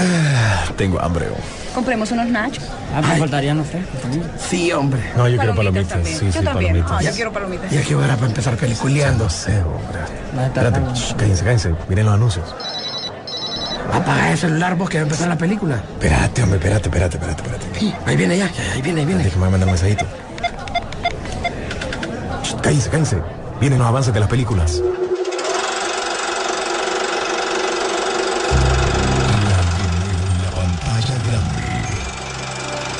Ah, tengo hambre. Compremos unos nachos. Ah, me faltaría, no sé. Sí, hombre. No, yo quiero palomitas. también. Sí, yo sí, también. palomitas. Ah, yo quiero palomitas. Y aquí hora para empezar peliculeando. No sé, hombre. No, está Espérate, shh, cállense, cállense. Miren los anuncios. Apaga el celular vos que va a empezar la película. Espérate, hombre, espérate, espérate, espérate, espérate. Ahí viene ya, ya, ahí viene, ahí viene. Espérate que me va a mandar un mensajito. Shh, Cállense, cállense. Vienen los avances de las películas.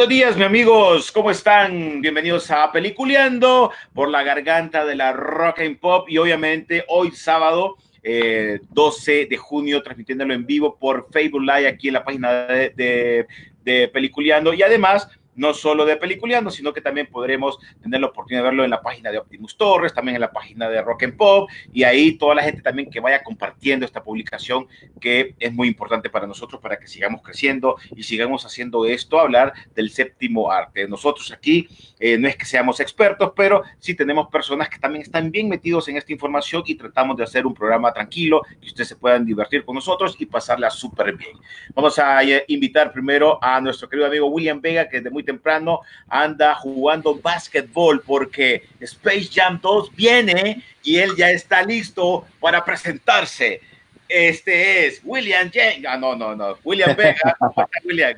Buenos días, mi amigos, ¿cómo están? Bienvenidos a Peliculeando por la garganta de la rock and pop. Y obviamente hoy sábado eh, 12 de junio transmitiéndolo en vivo por Facebook Live aquí en la página de, de, de Peliculeando. Y además no solo de Peliculeando, sino que también podremos tener la oportunidad de verlo en la página de Optimus Torres, también en la página de Rock and Pop y ahí toda la gente también que vaya compartiendo esta publicación que es muy importante para nosotros para que sigamos creciendo y sigamos haciendo esto, hablar del séptimo arte. Nosotros aquí eh, no es que seamos expertos, pero sí tenemos personas que también están bien metidos en esta información y tratamos de hacer un programa tranquilo, que ustedes se puedan divertir con nosotros y pasarla súper bien. Vamos a eh, invitar primero a nuestro querido amigo William Vega, que desde muy temprano anda jugando básquetbol porque Space Jam 2 viene y él ya está listo para presentarse. Este es William Jen. Ah, no, no, no. William Vega. ¿Cómo está, William?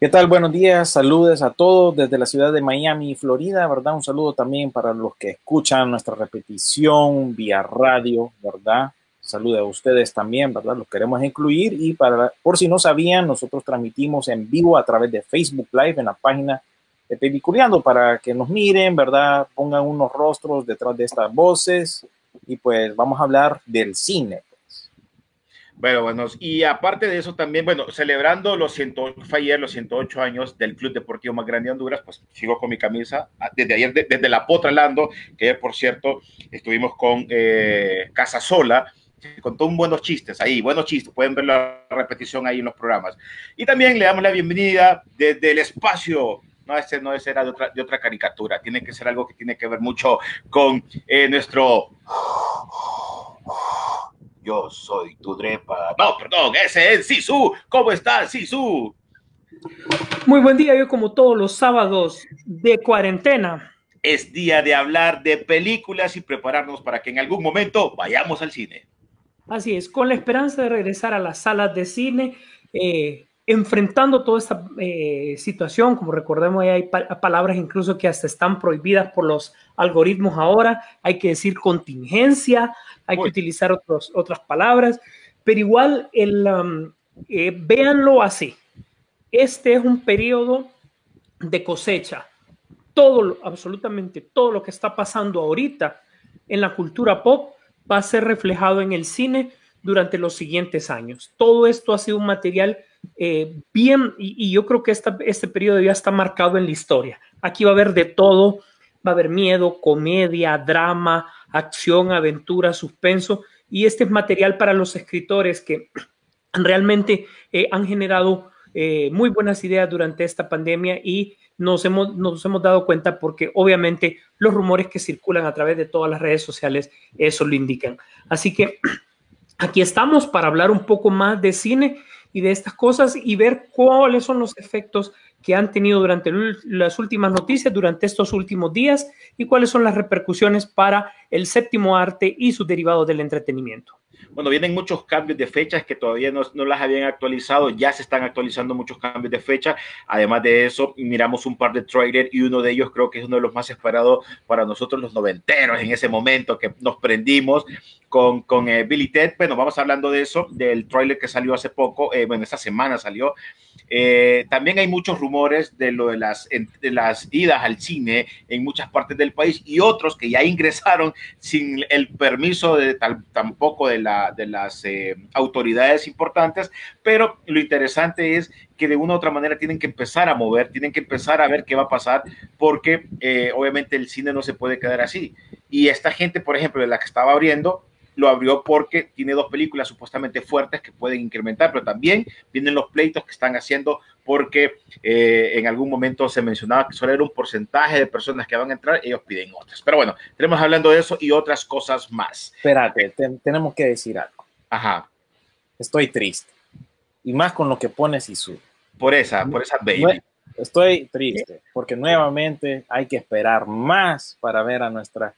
¿Qué tal? Buenos días, saludos a todos desde la ciudad de Miami, Florida, ¿verdad? Un saludo también para los que escuchan nuestra repetición vía radio, ¿verdad? Saludos a ustedes también, ¿verdad? Los queremos incluir y para, por si no sabían, nosotros transmitimos en vivo a través de Facebook Live en la página de Peliculeando para que nos miren, ¿verdad? Pongan unos rostros detrás de estas voces y pues vamos a hablar del cine. pues. Bueno, bueno, y aparte de eso también, bueno, celebrando los 108, fue ayer los 108 años del club deportivo más grande de Honduras, pues sigo con mi camisa ah, desde ayer, de- desde la Potra Lando, que ayer, por cierto, estuvimos con eh, Casasola, contó un buenos chistes ahí, buenos chistes, pueden ver la repetición ahí en los programas. Y también le damos la bienvenida desde el espacio. No, ese no ese era de otra, de otra caricatura, tiene que ser algo que tiene que ver mucho con eh, nuestro yo soy tu drepa. No, perdón, ese es Sisu. ¿Cómo estás, Sisu? Muy buen día, yo como todos los sábados de cuarentena. Es día de hablar de películas y prepararnos para que en algún momento vayamos al cine. Así es, con la esperanza de regresar a las salas de cine, eh, enfrentando toda esta eh, situación, como recordemos, hay pa- palabras incluso que hasta están prohibidas por los algoritmos ahora, hay que decir contingencia, hay Uy. que utilizar otros, otras palabras, pero igual el, um, eh, véanlo así, este es un periodo de cosecha. Todo, absolutamente todo lo que está pasando ahorita en la cultura pop va a ser reflejado en el cine durante los siguientes años. Todo esto ha sido un material eh, bien, y, yo creo que este periodo ya está marcado en la historia. Aquí va a haber de todo, va a haber miedo, comedia, drama, acción, aventura, suspenso, y este es material para los escritores que realmente eh, han generado eh, muy buenas ideas durante esta pandemia y nos hemos, nos hemos dado cuenta porque obviamente los rumores que circulan a través de todas las redes sociales eso lo indican. Así que aquí estamos para hablar un poco más de cine y de estas cosas y ver cuáles son los efectos que han tenido durante las últimas noticias, durante estos últimos días y cuáles son las repercusiones para el séptimo arte y sus derivados del entretenimiento. Bueno, vienen muchos cambios de fechas que todavía no, no, las habían actualizado, ya se están actualizando muchos cambios de fecha. Además de eso, miramos un par de trailers y uno de ellos creo que es uno de los más esperados para nosotros los noventeros en ese momento que nos prendimos con, con eh, Billy Ted. Bueno, vamos hablando de eso, del trailer que salió hace poco, eh, bueno, esta semana salió. Eh, también hay muchos rumores de lo de las, de las idas al cine en muchas partes del país y otros que ya ingresaron sin el permiso de tampoco de, la, de las eh, autoridades importantes, pero lo interesante es que de una u otra manera tienen que empezar a mover, tienen que empezar a ver qué va a pasar, porque eh, obviamente el cine no se puede quedar así. Y esta gente, por ejemplo, de la que estaba abriendo, lo abrió porque tiene dos películas supuestamente fuertes que pueden incrementar, pero también vienen los pleitos que están haciendo porque eh, en algún momento se mencionaba que solo era un porcentaje de personas que van a entrar, ellos piden otras. Pero bueno, tenemos hablando de eso y otras cosas más. Espérate, te, tenemos que decir algo. Ajá. Estoy triste. Y más con lo que pones y sube. Por esa, por esa baby. Estoy triste porque nuevamente hay que esperar más para ver a nuestra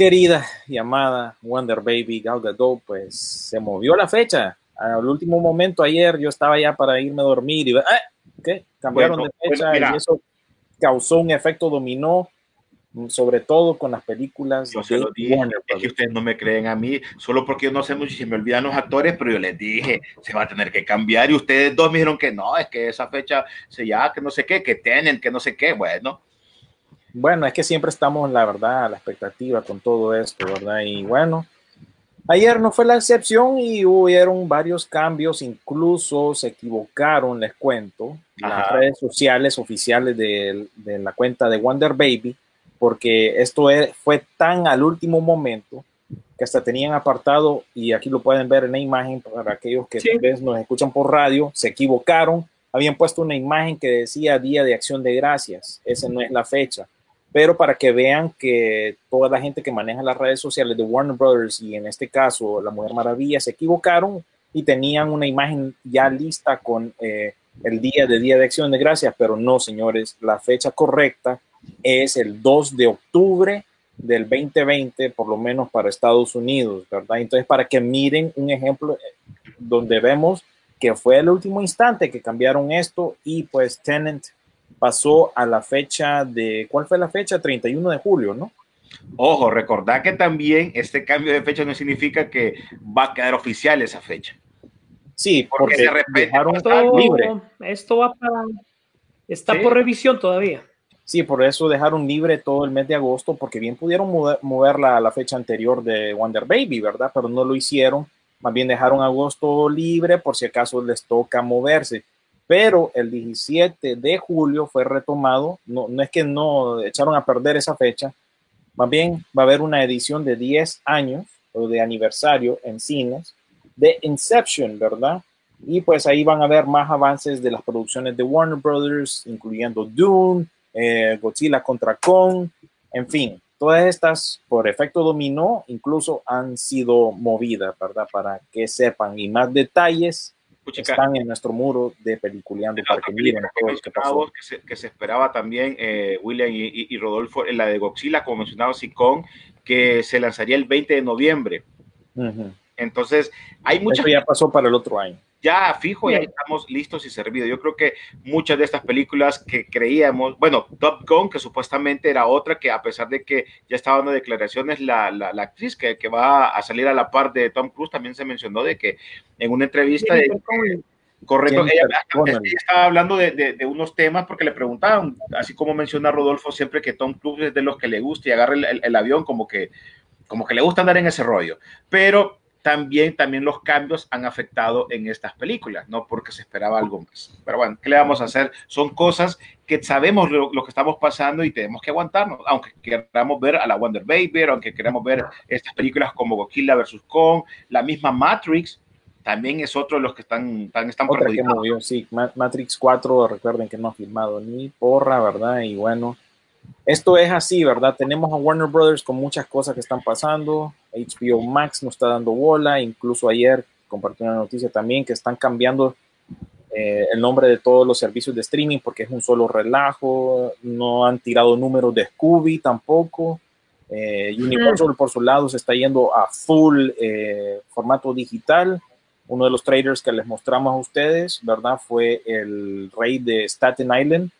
querida y amada Wonder Baby Gal Gadot, pues se movió la fecha. Al último momento ayer yo estaba ya para irme a dormir y ¿eh? ¿qué? cambiaron bueno, de fecha bueno, y eso causó un efecto dominó sobre todo con las películas. Yo se lo dije, es que ustedes no me creen a mí, solo porque yo no sé mucho si me olvidan los actores, pero yo les dije, se va a tener que cambiar y ustedes dos me dijeron que no, es que esa fecha se ya, que no sé qué, que tienen, que no sé qué, bueno. Bueno, es que siempre estamos, la verdad, a la expectativa con todo esto, ¿verdad? Y bueno, ayer no fue la excepción y hubieron varios cambios, incluso se equivocaron, les cuento, Ajá. las redes sociales oficiales de, de, la cuenta de Wonder Baby, porque esto fue tan al último momento que hasta tenían apartado, y aquí lo pueden ver en la imagen para aquellos que sí. vez nos escuchan por radio, se equivocaron, habían puesto una imagen que decía Día de Acción de Gracias, esa no es la fecha pero para que vean que toda la gente que maneja las redes sociales de Warner Brothers y en este caso la Mujer Maravilla se equivocaron y tenían una imagen ya lista con eh, el día de Día de Acción de Gracias, pero no, señores, la fecha correcta es el 2 de octubre del 2020, por lo menos para Estados Unidos, ¿verdad? Entonces, para que miren un ejemplo eh, donde vemos que fue el último instante que cambiaron esto y pues Tenant pasó a la fecha de, ¿cuál fue la fecha? 31 de julio, ¿no? Ojo, recordad que también este cambio de fecha no significa que va a quedar oficial esa fecha. Sí, porque, porque de repente dejaron esto, libre. Esto va para, está sí. por revisión todavía. Sí, por eso dejaron libre todo el mes de agosto, porque bien pudieron mover, moverla a la fecha anterior de Wonder Baby, ¿verdad? Pero no lo hicieron. Más bien dejaron agosto libre por si acaso les toca moverse pero el 17 de julio fue retomado, no, no es que no echaron a perder esa fecha, más bien va a haber una edición de 10 años o de aniversario en cines de Inception, ¿verdad? Y pues ahí van a ver más avances de las producciones de Warner Brothers, incluyendo Dune, eh, Godzilla contra Kong, en fin, todas estas por efecto dominó incluso han sido movidas, ¿verdad? Para que sepan y más detalles Puchica. están en nuestro muro de peliculeando para que miren todo que pasó. Que se, que se esperaba también eh, William y, y, y, Rodolfo, en la de Godzilla, como mencionaba Sicón, que se lanzaría el 20 de noviembre. Uh -huh. Entonces, hay muchas... Eso ya pasó para el otro año. Ya, fijo, ya estamos listos y servidos. Yo creo que muchas de estas películas que creíamos, bueno, Top Gun, que supuestamente era otra, que a pesar de que ya estaba dando declaraciones, la, la, la actriz que, que, va a salir a la par de Tom Cruise también se mencionó de que en una entrevista... De, correcto, ella, ella, estaba hablando de, de, de, unos temas porque le preguntaban, así como menciona Rodolfo siempre que Tom Cruise es de los que le gusta y agarra el, el, el avión como que, como que le gusta andar en ese rollo. Pero también, también los cambios han afectado en estas películas, no porque se esperaba algo más. Pero bueno, ¿qué le vamos a hacer? Son cosas que sabemos lo, lo, que estamos pasando y tenemos que aguantarnos, aunque queramos ver a la Wonder Baby, aunque queramos ver estas películas como Godzilla vs. Kong, la misma Matrix, también es otro de los que están, están, están Otra que movió, sí, Matrix 4, recuerden que no ha filmado ni porra, ¿verdad? Y bueno, esto es así, ¿verdad? Tenemos a Warner Brothers con muchas cosas que están pasando. HBO Max nos está dando bola. Incluso ayer compartí una noticia también que están cambiando eh, el nombre de todos los servicios de streaming porque es un solo relajo. No han tirado números de Scooby tampoco. Eh, Universal, por su lado, se está yendo a full eh, formato digital. Uno de los trailers que les mostramos a ustedes, ¿verdad? Fue El Rey de Staten Island,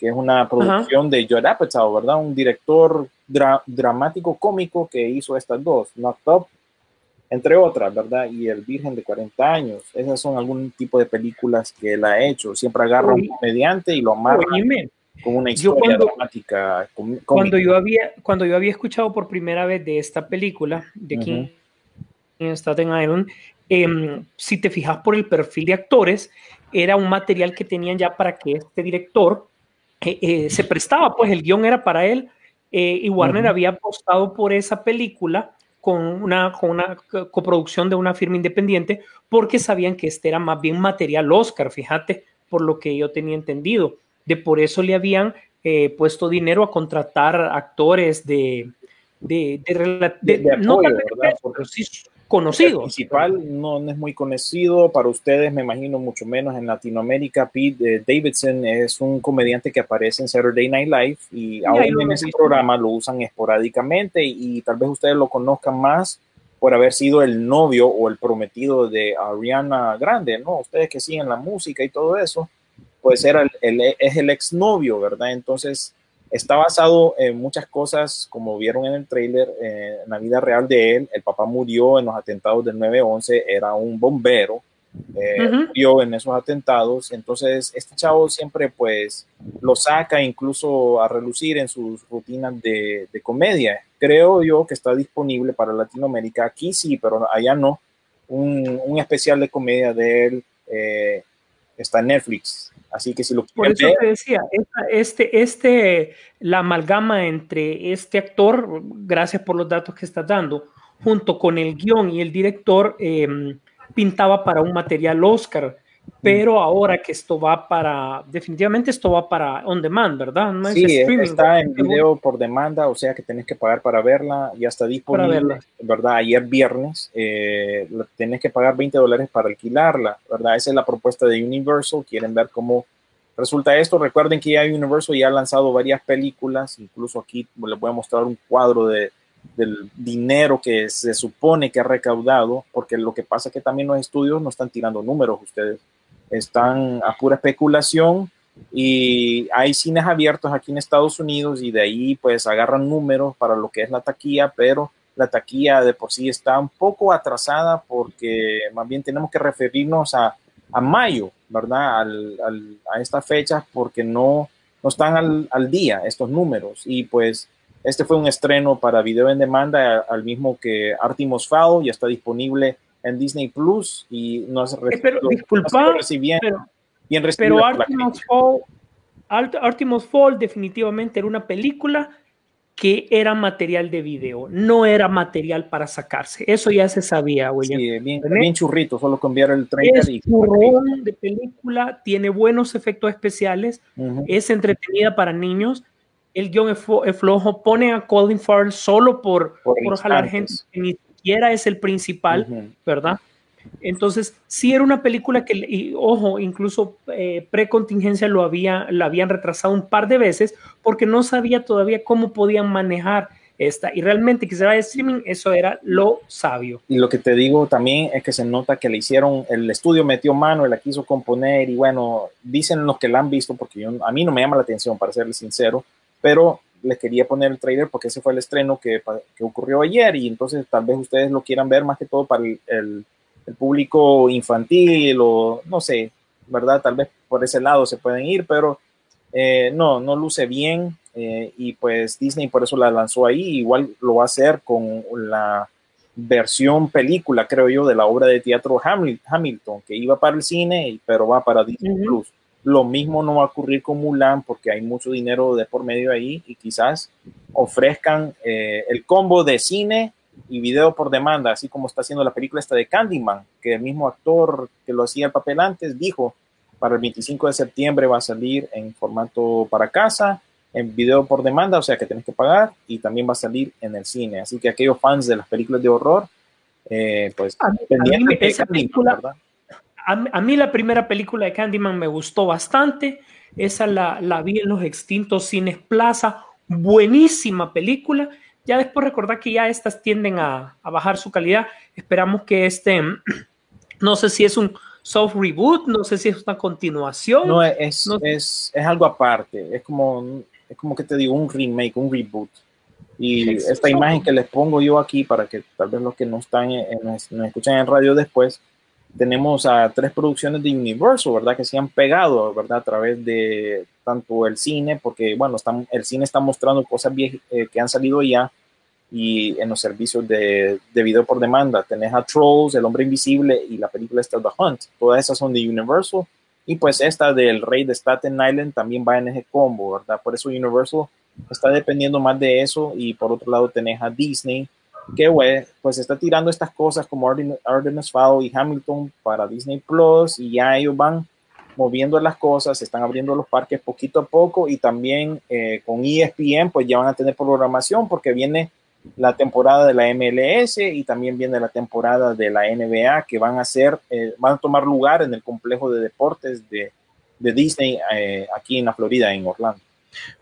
que es una producción de Judd Apatow, ¿verdad? Un director dra- dramático cómico que hizo estas dos, Knocked Up, entre otras, ¿verdad? Y El Virgen de 40 años. Esas son algún tipo de películas que él ha hecho. Siempre agarra un comediante y lo amarra con una historia cuando- dramática. cuando yo había cuando yo había escuchado por primera vez de esta película de aquí Ujú. en Staten Island, em, si te fijas por el perfil de actores, era un material que tenían ya para que este director eh, eh, se prestaba, pues el guion era para él eh, y Warner había apostado por esa película con una, con una co- coproducción de una firma independiente porque sabían que este era más bien material Oscar, fíjate, por lo que yo tenía entendido. De por eso le habían puesto dinero a contratar actores de, de, de, rela- de- De- de no apoyo, tal vez ¿verdad? peso, pero sí El conocidos. principal no, no es muy conocido para ustedes, me imagino mucho menos en Latinoamérica. Pete eh, Davidson es un comediante que aparece en Saturday Night Live y aún ahí lo en ese visto. programa lo usan esporádicamente y, y tal vez ustedes lo conozcan más por haber sido el novio o el prometido de Ariana Grande, ¿no? Ustedes que siguen la música y todo eso, pues era el, el- es el exnovio, ¿verdad? Entonces está basado en muchas cosas, como vieron en el tráiler, eh, en la vida real de él. El papá murió en los atentados del 9-11, era un bombero, eh, Ujú. murió en esos atentados. Entonces, este chavo siempre, pues, lo saca incluso a relucir en sus rutinas de, de comedia. Creo yo que está disponible para Latinoamérica. Aquí sí, pero allá no. Un, un especial de comedia de él eh, está en Netflix. Así que si lo Por eso ver, te decía, esta- este, este, la amalgama entre este actor, gracias por los datos que estás dando, junto con el guion y el director, eh, pintaba para un material Oscar. Pero ahora que esto va para, definitivamente esto va para on demand, ¿verdad? No es Sí, esta streaming. está en video por demanda, o sea que tenés que pagar para verla. Ya está disponible. ¿verdad? Ayer viernes, eh, tenés que pagar 20 dólares para alquilarla, ¿verdad? Esa es la propuesta de Universal. Quieren ver cómo resulta esto. Recuerden que ya Universal ya ha lanzado varias películas, incluso aquí les voy a mostrar un cuadro de, del dinero que se supone que ha recaudado, porque lo que pasa es que también los estudios no están tirando números ustedes, están a pura especulación y hay cines abiertos aquí en Estados Unidos y de ahí pues agarran números para lo que es la taquilla, pero la taquilla de por sí está un poco atrasada porque más bien tenemos que referirnos a, a mayo, ¿verdad? A estas fechas porque no, no están al, al día estos números y pues este fue un estreno para video en demanda al mismo que Artemis Fowl, ya está disponible en Disney Plus y no se Eh, pero, disculpa, bien, pero, bien pero Artemis. Fall, Art- Artemis Fall definitivamente era una película que era material de video, no era material para sacarse. Eso ya se sabía, William. Sí, bien, bien churrito, solo cambiar el trailer es y de película, tiene buenos efectos especiales, Ujú. es entretenida para niños. El guion es, flojo, pone a Colin Farrell solo por, Por por jalar gente instantes. Siquiera es el principal. ¿verdad? Entonces, sí era una película que, y, ojo, incluso eh, precontingencia lo había, la habían retrasado un par de veces porque no sabía todavía cómo podían manejar esta. Y realmente que se vaya a streaming, eso era lo sabio. Y lo que te digo también es que se nota que le hicieron, el estudio metió mano, y la quiso componer y bueno, dicen los que la han visto, porque yo, a mí no me llama la atención, para serles sincero, pero les quería poner el trailer porque ese fue el estreno que, que ocurrió ayer y entonces tal vez ustedes lo quieran ver más que todo para el, el- el público infantil o no sé, ¿verdad? Tal vez por ese lado se pueden ir, pero eh, no, no luce bien eh, y pues Disney por eso la lanzó ahí, igual lo va a hacer con la versión película, creo yo, de la obra de teatro Hamil- Hamilton, que iba para el cine, pero va para Disney. Plus. Lo mismo no va a ocurrir con Mulan porque hay mucho dinero de por medio ahí y quizás ofrezcan eh, el combo de cine y video por demanda, así como está haciendo la película esta de Candyman, que el mismo actor que lo hacía el papel antes dijo, para el 25 de septiembre va a salir en formato para casa, en video por demanda, o sea que tenés que pagar, y también va a salir en el cine. Así que aquellos fans de las películas de horror, eh, pues A mí- a esa película-. A, mí- a mí la primera película de Candyman me gustó bastante. Esa la, la vi en los extintos cines Plaza. Buenísima película. Ya después recordar que ya estas tienden a, a bajar su calidad. Esperamos que este, no sé si es un soft reboot, no sé si es una continuación. No, es, No- es, es algo aparte. Es como, es como que te digo, un remake, un reboot. Y esta imagen que les pongo yo aquí, para que tal vez los que no están, en- nos escuchan en radio después, tenemos a tres producciones de Universal, ¿verdad? Que se han pegado, ¿verdad? A través de tanto el cine, porque, bueno, están, el cine está mostrando cosas eh, que han salido ya y en los servicios de, de video por demanda. Tenés a Trolls, El Hombre Invisible y la película esta The Hunt. Todas esas son de Universal. Y pues esta del Rey de Staten Island también va en ese combo, ¿verdad? Por eso Universal está dependiendo más de eso. Y por otro lado tenés a Disney, que güey, pues está tirando estas cosas como Artem- Artemis Fowl y Hamilton para Disney Plus. Y ya ellos van moviendo las cosas, están abriendo los parques poquito a poco. Y también eh, con ESPN, pues ya van a tener programación porque viene la temporada de la MLS y también viene la temporada de la NBA que van a ser, eh, van a tomar lugar en el complejo de deportes de, de Disney eh, aquí en la Florida, en Orlando.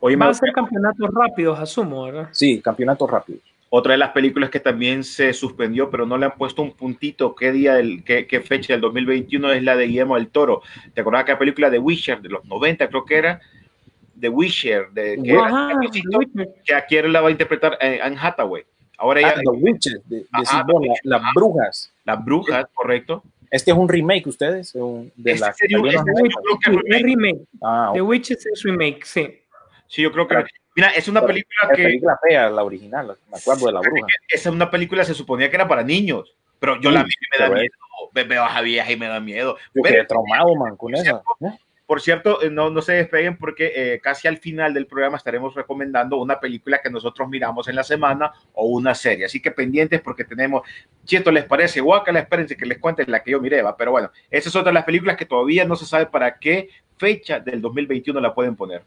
Oye, Va a ser campeonatos rápidos, asumo, ¿verdad? Sí, campeonato rápido. Otra de las películas que también se suspendió, pero no le han puesto un puntito qué día, del, qué, qué fecha del 2021 es la de Guillermo del Toro. ¿Te acordás que la película de Witcher de los 90 creo que era? De Witcher, de, que, era Ajá, Capitito, que aquí la va a interpretar eh, Anne Hathaway. Ahora Ah, ya, The Witches, de, de Ajá, Simón, The la- Witches, las ajá. brujas. las brujas, correcto. Este es un remake, ustedes, un- de Este la los este- 90. yo creo que Es remake. Ah, The ok. Witches es remake, sí. Sí, yo creo que. Mira, es una película La que. película fea, la original, me acuerdo de la bruja. Esa es una película se suponía que era para niños, pero yo la vi y me da miedo. Ve- Veo a Javier vieja y me da miedo. Yo quedé traumado, man, con esa. ¿eh? Por cierto, eh, no, no se despeguen porque eh, casi al final del programa estaremos recomendando una película que nosotros miramos en la semana o una serie. Así que pendientes porque tenemos, chieto, ¿les parece? Guacala, espérense que les cuente la que yo miré, va. Pero bueno, esa es otra de las películas que todavía no se sabe para qué fecha del 2021 la pueden poner.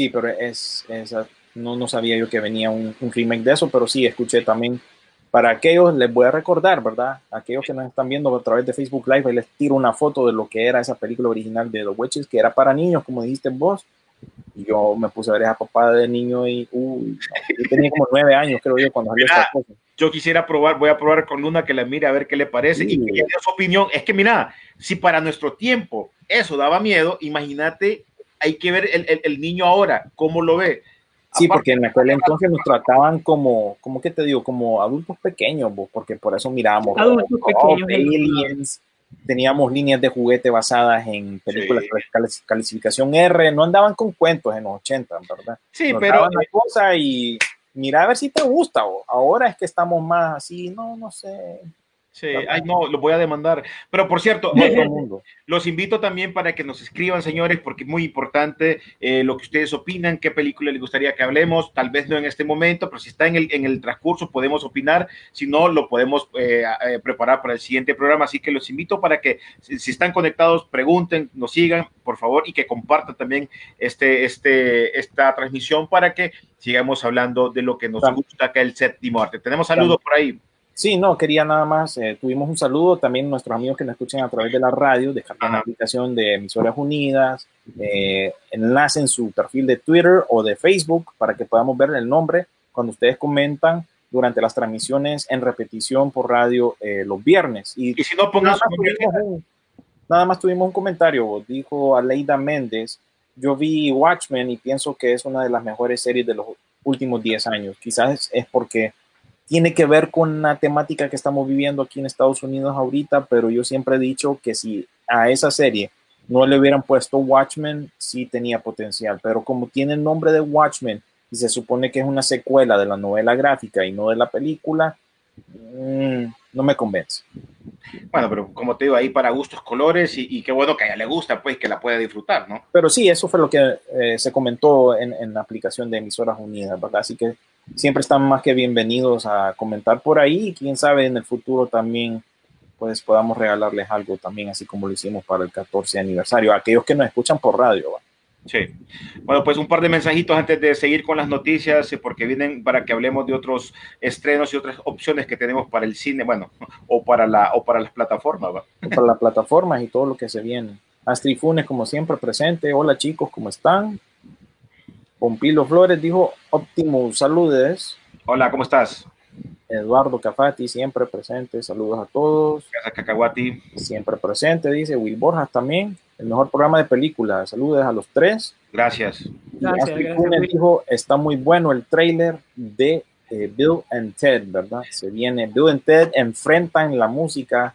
Sí, pero es, es- no, no sabía yo que venía un, un remake de eso, pero sí escuché también. Para aquellos, les voy a recordar, ¿verdad? Aquellos que nos están viendo a través de Facebook Live, ahí les tiro una foto de lo que era esa película original de The Witches, que era para niños, como dijiste vos. Y yo me puse a ver esa papá de niño y uy, no, yo tenía como nueve años, creo yo, cuando salió Mira, esta cosa. Yo quisiera probar, voy a probar con Luna que la mire a ver qué le parece y Sí. que dé su opinión. Es que mira, si para nuestro tiempo eso daba miedo, imagínate, hay que ver el, el- el niño ahora, cómo lo ve. Sí, Aparte- porque en aquel entonces nos trataban como, como que te digo, como adultos pequeños, vos, porque por eso mirábamos Adultos pequeños, Aliens, teníamos líneas de juguete basadas en películas Sí. de cali- calificación R, no andaban con cuentos en los 80, ¿verdad? Sí, Nos pero daban la cosa y mira a ver si te gusta, o ahora es que estamos más así, no, no sé, Sí, ay no, lo voy a demandar. Pero por cierto, los invito también para que nos escriban, señores, porque es muy importante eh, lo que ustedes opinan, qué película les gustaría que hablemos, tal vez no en este momento, pero si está en el, en el transcurso podemos opinar, si no, lo podemos eh, eh, preparar para el siguiente programa. Así que los invito para que, si, si están conectados, pregunten, nos sigan, por favor, y que compartan también este, este, esta transmisión para que sigamos hablando de lo que nos gusta, que es el séptimo arte. Tenemos saludos por ahí. Sí, no, quería nada más, eh, tuvimos un saludo también a nuestros amigos que nos escuchan a través de la radio, descargan la aplicación de Emisoras Unidas, eh, enlacen su perfil de Twitter o de Facebook para que podamos ver el nombre cuando ustedes comentan durante las transmisiones en repetición por radio eh, los viernes. Y Y si no, pongan nada su más, tuvimos un, nada más tuvimos un comentario, dijo Aleida Méndez, yo vi Watchmen y pienso que es una de las mejores series de los últimos 10 años. Quizás es porque tiene que ver con la temática que estamos viviendo aquí en Estados Unidos ahorita, pero yo siempre he dicho que si a esa serie no le hubieran puesto Watchmen, sí tenía potencial, pero como tiene el nombre de Watchmen y se supone que es una secuela de la novela gráfica y no de la película, mm, no me convence. Bueno, pero como te digo, ahí para gustos colores y, y qué bueno que a ella le gusta, pues que la pueda disfrutar, ¿no? Pero sí, eso fue lo que eh, se comentó en, en la aplicación de Emisoras Unidas, ¿verdad? Así que siempre están más que bienvenidos a comentar por ahí y quién sabe en el futuro también pues podamos regalarles algo también, así como lo hicimos para el 14 aniversario, a aquellos que nos escuchan por radio. ¿va? Sí. Bueno, pues un par de mensajitos antes de seguir con las noticias, eh, porque vienen para que hablemos de otros estrenos y otras opciones que tenemos para el cine, bueno, o para la o para las plataformas. ¿va? para las plataformas y todo lo que se viene. Astrid Funes, como siempre, presente. Hola chicos, ¿cómo están? Pompilo Flores dijo Optimus, saludes. Hola, ¿cómo estás? Eduardo Cafati, siempre presente, saludos a todos. Gracias, Cacahuati. Siempre presente, dice Will Borjas también. El mejor programa de películas, saludos a los tres. Gracias. Gracias, gracias, dijo, está muy bueno el trailer de eh, Bill and Ted, ¿verdad? Se viene, Bill and Ted enfrentan la música,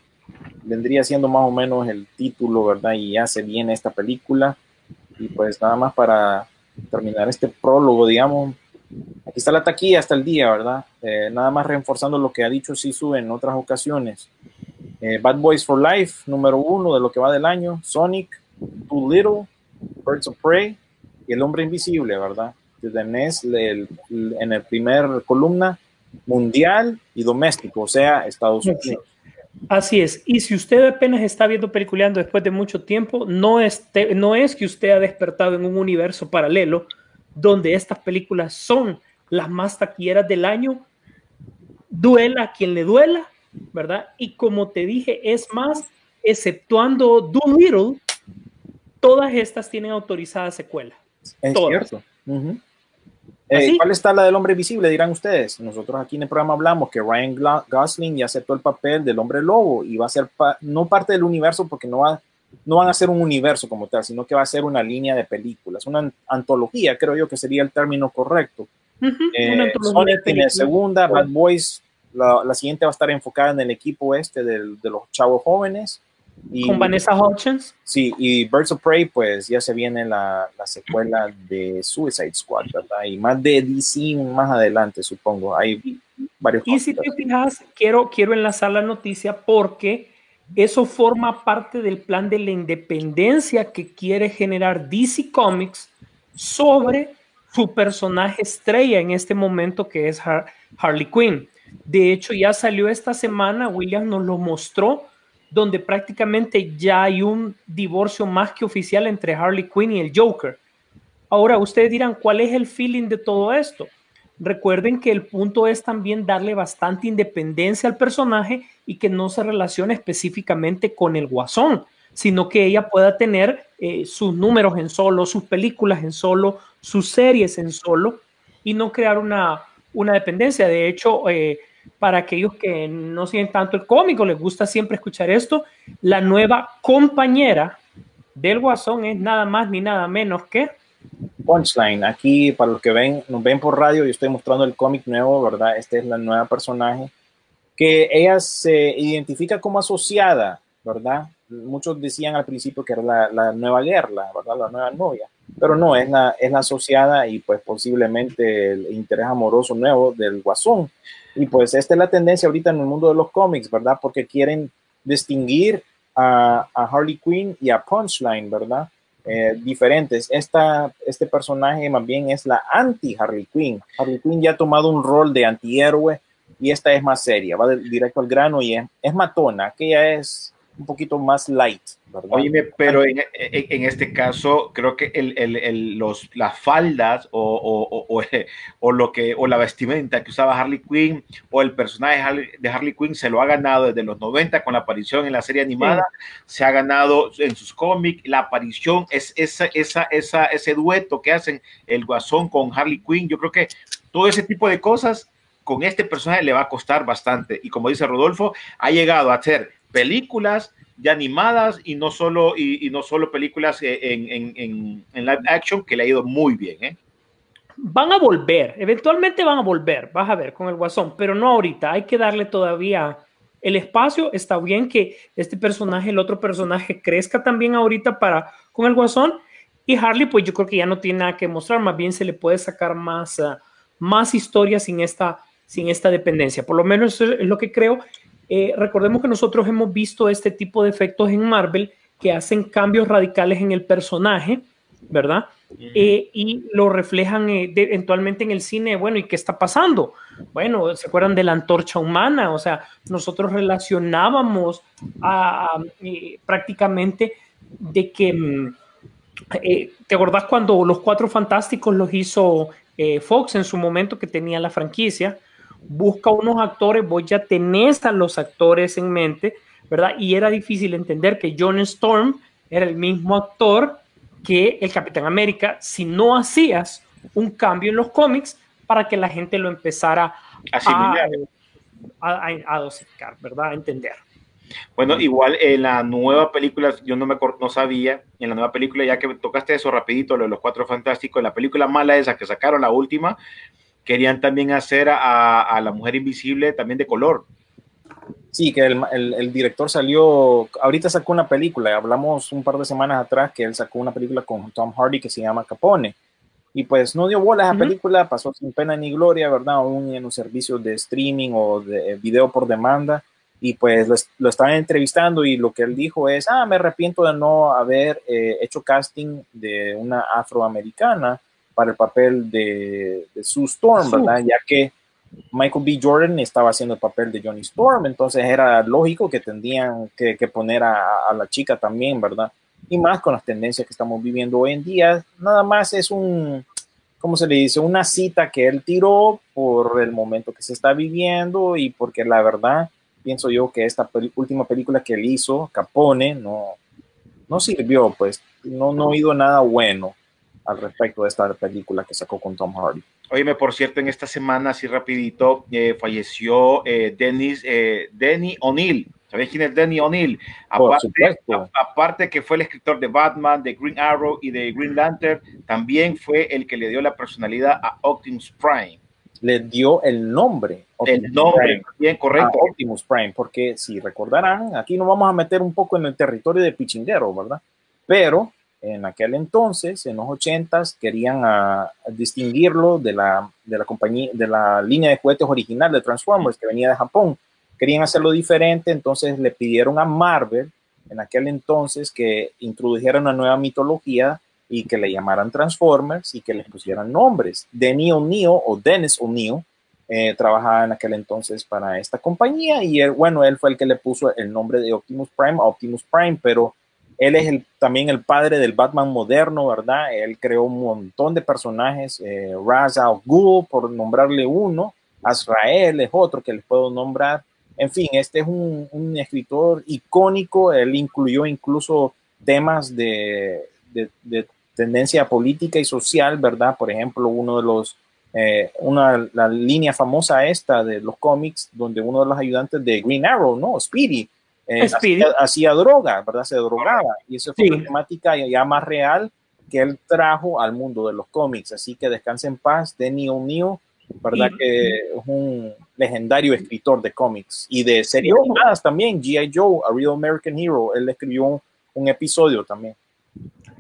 vendría siendo más o menos el título, ¿verdad? Y ya se viene esta película. Y pues nada más para terminar este prólogo, digamos, aquí está la taquilla hasta el día, ¿verdad? Eh, nada más reforzando lo que ha dicho Sisu en otras ocasiones. Eh, Bad Boys for Life, número uno de lo que va del año, Sonic, Too Little, Birds of Prey y El Hombre Invisible, ¿verdad? Que tenés el- el- en el primer columna mundial y doméstico, o sea, Estados. Unidos. Así es. Y si usted apenas está viendo peliculeando después de mucho tiempo, no, esté- no es que usted ha despertado en un universo paralelo donde estas películas son las más taquilleras del año. Duela a quien le duela, ¿verdad? Y como te dije, es más, exceptuando Doolittle, todas estas tienen autorizada secuela. Es Todas. cierto. Eh. ¿Cuál está la del hombre visible? Dirán ustedes. Nosotros aquí en el programa hablamos que Ryan Gosling ya aceptó el papel del hombre lobo y va a ser pa- no parte del universo porque no, va, no van a ser un universo como tal, sino que va a ser una línea de películas, una an- antología, creo yo que sería el término correcto. Eh, una antología de Sonic tiene películas. segunda, Bad Boys, la, la siguiente va a estar enfocada en el equipo este de los chavos jóvenes. Y, Con Vanessa Hudgens. Sí, y Birds of Prey, pues ya se viene la, la secuela de Suicide Squad, ¿verdad? Y más de DC más adelante, supongo. Hay varios. Y si te fijas, quiero, quiero enlazar la noticia porque eso forma parte del plan de la independencia que quiere generar DC Comics sobre su personaje estrella en este momento que es Har- Harley Quinn. De hecho, ya salió esta semana, William nos lo mostró, donde prácticamente ya hay un divorcio más que oficial entre Harley Quinn y el Joker. Ahora, ustedes dirán, ¿cuál es el feeling de todo esto? Recuerden que el punto es también darle bastante independencia al personaje y que no se relacione específicamente con el guasón, sino que ella pueda tener eh, sus números en solo, sus películas en solo, sus series en solo y no crear una, una dependencia. De hecho, eh, para aquellos que no siguen tanto el cómico, les gusta siempre escuchar esto, la nueva compañera del guasón es nada más ni nada menos que Punchline, aquí para los que ven, nos ven por radio, yo estoy mostrando el cómic nuevo, ¿verdad? Esta es la nueva personaje que ella se identifica como asociada, ¿verdad? Muchos decían al principio que era la, la nueva guerra, ¿verdad? La nueva novia, pero no, es la, es la asociada y pues posiblemente el interés amoroso nuevo del guasón. Y pues esta es la tendencia ahorita en el mundo de los cómics, ¿verdad? Porque quieren distinguir a, a Harley Quinn y a Punchline, ¿verdad? Eh, diferentes. Esta, este personaje más bien es la anti-Harley Quinn. Harley Quinn ya ha tomado un rol de antihéroe y esta es más seria, va directo al grano y es, es matona. Aquella es un poquito más light, ¿verdad? Oíme, pero en, en- en este caso, creo que el, el- el- los, las faldas o, o- o- o- lo que, o la vestimenta que usaba Harley Quinn o el personaje de Harley, Quinn se lo ha ganado desde los 90 con la aparición en la serie animada, se ha ganado en sus cómics, la aparición es esa, esa, esa, ese dueto que hacen el Guasón con Harley Quinn. Yo creo que todo ese tipo de cosas con este personaje le va a costar bastante. Y como dice Rodolfo, ha llegado a hacer películas ya animadas y no solo, y, no solo películas eh, en, en, en, en live action, que le ha ido muy bien. ¿eh? van a volver, eventualmente van a volver, vas a ver con el guasón, pero no ahorita, hay que darle todavía el espacio, está bien que este personaje, el otro personaje crezca también ahorita para con el guasón y Harley pues yo creo que ya no tiene nada que mostrar, más bien se le puede sacar más, uh, más historias sin esta, sin esta dependencia, por lo menos eso es lo que creo. Eh, recordemos que nosotros hemos visto este tipo de efectos en Marvel que hacen cambios radicales en el personaje, ¿verdad? Eh, y lo reflejan eh, de, eventualmente en el cine. Bueno, ¿y qué está pasando? Bueno, ¿se acuerdan de la antorcha humana? O sea, nosotros relacionábamos a, a, eh, prácticamente de que, mm, ¿te acordás cuando los Cuatro Fantásticos los hizo Fox en su momento que tenía la franquicia? Busca unos actores, vos ya tenés a los actores en mente, ¿verdad? Y era difícil entender que John Storm era el mismo actor que el Capitán América si no hacías un cambio en los cómics para que la gente lo empezara a, a, a, a dosificar, ¿verdad? A entender. Bueno, igual en la nueva película, yo no me no sabía, en la nueva película, ya que tocaste eso rapidito, lo de los cuatro fantásticos, en la película mala esa que sacaron, la última, querían también hacer a, a la mujer invisible también de color. Sí, que el, el- el director salió, ahorita sacó una película, hablamos un par de semanas atrás que él sacó una película con Tom Hardy que se llama Capone. Y pues no dio bola a esa Ujú. película, pasó sin pena ni gloria, ¿verdad? Aún en un servicio de streaming o de video por demanda. Y pues lo, lo estaban entrevistando y lo que él dijo es, ah, me arrepiento de no haber eh, hecho casting de una afroamericana para el papel de, de Sue Storm. ¿verdad? Ya que Michael B. Jordan estaba haciendo el papel de Johnny Storm, entonces era lógico que tendrían que, que poner a, a la chica también, ¿verdad? Y más con las tendencias que estamos viviendo hoy en día, nada más es un, ¿cómo se le dice? Una cita que él tiró por el momento que se está viviendo y porque la verdad, pienso yo que esta peli- última película que él hizo, Capone, no, no sirvió, pues no, no he oído nada bueno al respecto de esta película que sacó con Tom Hardy. Óyeme, por cierto, en esta semana, así rapidito, eh, falleció eh, Dennis, eh, Denny O'Neill. ¿Sabes quién es Denny O'Neill? Aparte, a- aparte que fue el escritor de Batman, de Green Arrow y de Green Lantern, también fue el que le dio la personalidad a Optimus Prime. Le dio el nombre. El Optimus nombre, Prime. bien a correcto. Optimus Prime, porque si recordarán, aquí nos vamos a meter un poco en el territorio de Pichinguero, ¿verdad? Pero en aquel entonces, en los 80s, querían ah, distinguirlo de la, de la compañía, de la línea de juguetes original de Transformers que venía de Japón. Querían hacerlo diferente, entonces le pidieron a Marvel en aquel entonces que introdujera una nueva mitología y que le llamaran Transformers y que les pusieran nombres. Denny O'Neill o Dennis O'Neill eh, trabajaba en aquel entonces para esta compañía y él, bueno, él fue el que le puso el nombre de Optimus Prime a Optimus Prime, pero él es el, también el padre del Batman moderno, ¿verdad? Él creó un montón de personajes, eh, Ra's al por nombrarle uno, Azrael es otro que les puedo nombrar. En fin, este es un, escritor icónico, él incluyó incluso temas de tendencia política y social, ¿verdad? Por ejemplo, uno de los eh, una, la línea famosa esta de los cómics, donde uno de los ayudantes de Green Arrow, ¿no? Speedy, eh. Hacía, hacía droga, ¿verdad? Se drogaba. Y eso fue Sí. una temática ya más real que él trajo al mundo de los cómics. Así que descanse en paz, Denny O'Neill, ¿verdad? Y- que es un legendario escritor de cómics y de series Sí. animadas también. G.I. Joe, A Real American Hero, él escribió un, un episodio también.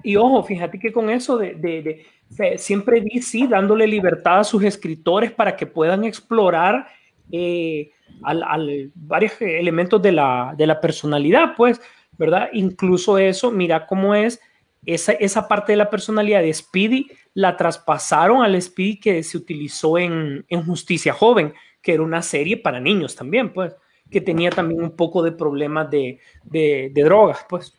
Y ojo, fíjate que con eso de, de- de- fe- siempre DC dándole libertad a sus escritores para que puedan explorar eh, al, varios elementos de la, de la personalidad, pues, ¿verdad? Incluso eso, mira cómo es esa, esa parte de la personalidad de Speedy, la traspasaron al Speedy que se utilizó en, en Justicia Joven, que era una serie para niños también, pues, que tenía también un poco de problemas de, de- de drogas, pues.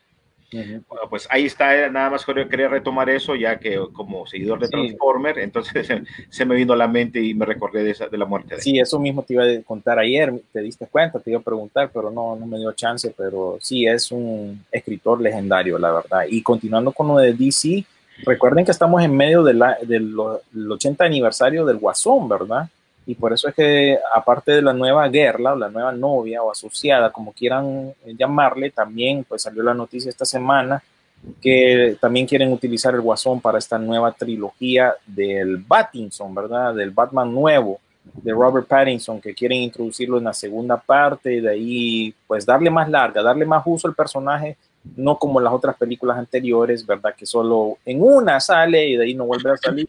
Bueno, pues ahí está, eh, nada más quería retomar eso, ya que como seguidor de Sí. Transformer, entonces se, me vino a la mente y me recordé de, esa, de la muerte de él. Sí, eso mismo te iba a contar ayer, te diste cuenta, te iba a preguntar, pero no, no me dio chance, pero sí, es un escritor legendario, la verdad. Y continuando con lo de DC, recuerden que estamos en medio de del del 80 aniversario del Guasón, ¿verdad? Y por eso es que, aparte de la nueva guerra, la nueva novia o asociada, como quieran llamarle, también pues salió la noticia esta semana que también quieren utilizar el Guasón para esta nueva trilogía del Battinson, ¿verdad? Del Batman nuevo de Robert Pattinson, que quieren introducirlo en la segunda parte de ahí pues darle más larga, darle más uso al personaje, no como las otras películas anteriores, ¿verdad? Que solo en una sale y de ahí no vuelve a salir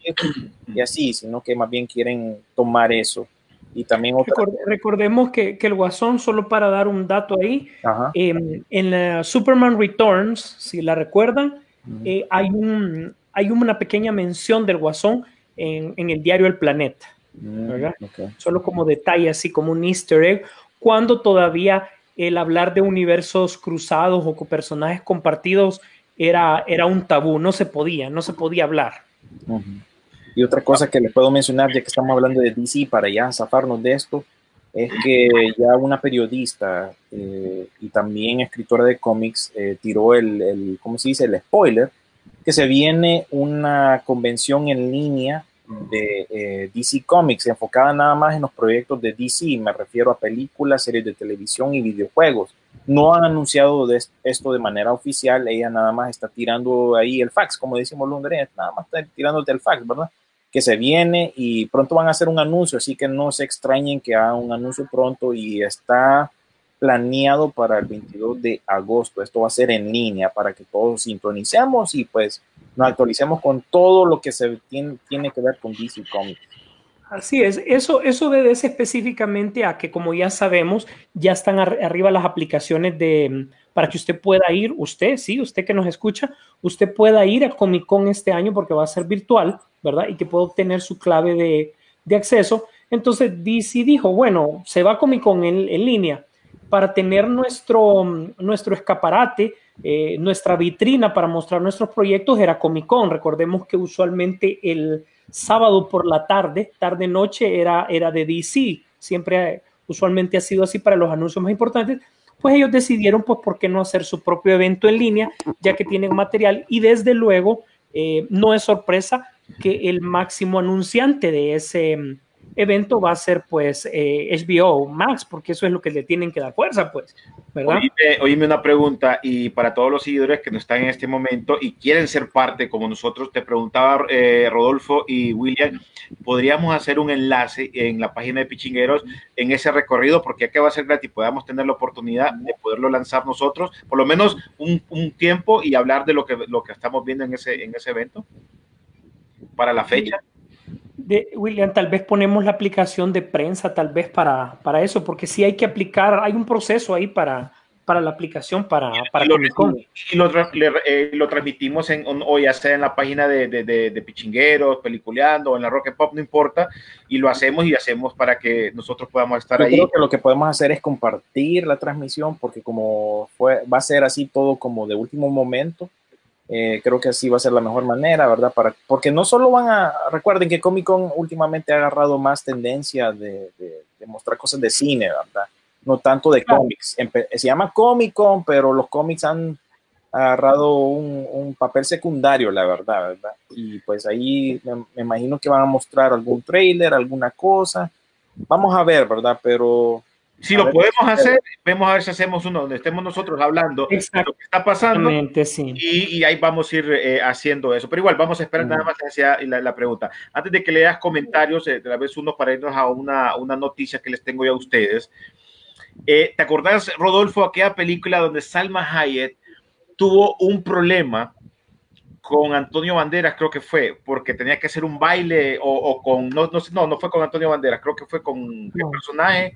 y así, sino que más bien quieren tomar eso. Y también otra... Record- recordemos que, que el Guasón, solo para dar un dato ahí, eh, en la Superman Returns, si la recuerdan, eh, hay, un, hay una pequeña mención del Guasón en, en el diario El Planeta, Mm, ¿verdad? ok. solo como detalle, así como un easter egg, cuando todavía el hablar de universos cruzados o con personajes compartidos era, era un tabú, no se podía, no se podía hablar. Y otra cosa que les puedo mencionar, ya que estamos hablando de DC, para ya zafarnos de esto, es que ya una periodista eh, y también escritora de cómics eh, tiró el, el, ¿cómo se dice?, el spoiler, que se viene una convención en línea de eh, DC Comics, enfocada nada más en los proyectos de DC, me refiero a películas, series de televisión y videojuegos. No han anunciado esto de manera oficial, ella nada más está tirando ahí el fax, como decimos Londres, nada más está tirándote el fax, ¿verdad? Que se viene y pronto van a hacer un anuncio, así que no se extrañen que haga un anuncio pronto y está planeado para el 22 de agosto. Esto va a ser en línea para que todos sintonicemos y pues nos actualicemos con todo lo que se tiene, que ver con DC Comics. Así es, eso, eso obedece específicamente a que, como ya sabemos, ya están arriba las aplicaciones de para que usted pueda ir, usted, sí, usted que nos escucha, usted pueda ir a Comic Con este año porque va a ser virtual, ¿verdad? Y que pueda obtener su clave de, de acceso. Entonces, DC dijo, bueno, se va a Comic Con en, en línea para tener nuestro, nuestro escaparate, eh, nuestra vitrina para mostrar nuestros proyectos era Comic Con. Recordemos que usualmente el sábado por la tarde, tarde-noche, era, era de DC. Siempre, usualmente ha sido así para los anuncios más importantes. Pues ellos decidieron, pues, ¿por qué no hacer su propio evento en línea, ya que tienen material? Y desde luego, eh, no es sorpresa que el máximo anunciante de ese evento va a ser pues HBO eh, Max, porque eso es lo que le tienen que dar fuerza, pues, ¿verdad? Oíme, una pregunta y para todos los seguidores que no están en este momento y quieren ser parte como nosotros, te preguntaba eh, Rodolfo y William, ¿podríamos hacer un enlace en la página de Pichingueros en ese recorrido? Porque ya que va a ser gratis, podamos tener la oportunidad de poderlo lanzar nosotros, por lo menos un, un tiempo y hablar de lo que, lo que estamos viendo en ese, en ese evento para la fecha de, William, tal vez ponemos la aplicación de prensa, tal vez para, para eso, porque sí hay que aplicar, hay un proceso ahí para, para la aplicación para, para y lo, y lo, eh, lo, transmitimos en, o ya sea en la página de, de, de, Pichingueros, Peliculeando, o en la Rock Pop, no importa, y lo hacemos y hacemos para que nosotros podamos estar Yo ahí. Creo que lo que podemos hacer es compartir la transmisión, porque como fue, va a ser así todo como de último momento, eh, creo que así va a ser la mejor manera, ¿verdad? Para, porque no solo van a, recuerden que Comic Con últimamente ha agarrado más tendencia de, de, mostrar cosas de cine, ¿verdad? No tanto de cómics. Se llama Comic Con, pero los cómics han agarrado un, un, papel secundario, la verdad, ¿verdad? Y pues ahí me, me imagino que van a mostrar algún trailer, alguna cosa. Vamos a ver, ¿verdad? Pero si lo podemos hacer, vemos a ver si hacemos uno donde estemos nosotros hablando de lo que está pasando sí. y, y, ahí vamos a ir eh, haciendo eso. Pero igual, vamos a esperar nada más la, la, pregunta. Antes de que leas comentarios, eh, la vez uno para irnos a una, una noticia que les tengo ya a ustedes. Eh, ¿Te acordás, Rodolfo, aquella película donde Salma Hayek tuvo un problema con Antonio Banderas, creo que fue, porque tenía que hacer un baile o, o con, no, no, no, no fue con Antonio Banderas, creo que fue con el personaje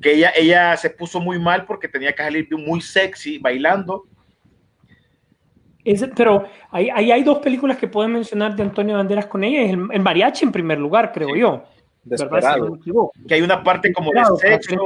que ella, ella se puso muy mal porque tenía que salir muy sexy bailando. Es, pero ahí, ahí, hay dos películas que pueden mencionar de Antonio Banderas con ella, el, el mariachi en primer lugar, creo sí. yo. Desperado. que hay una parte como de sexo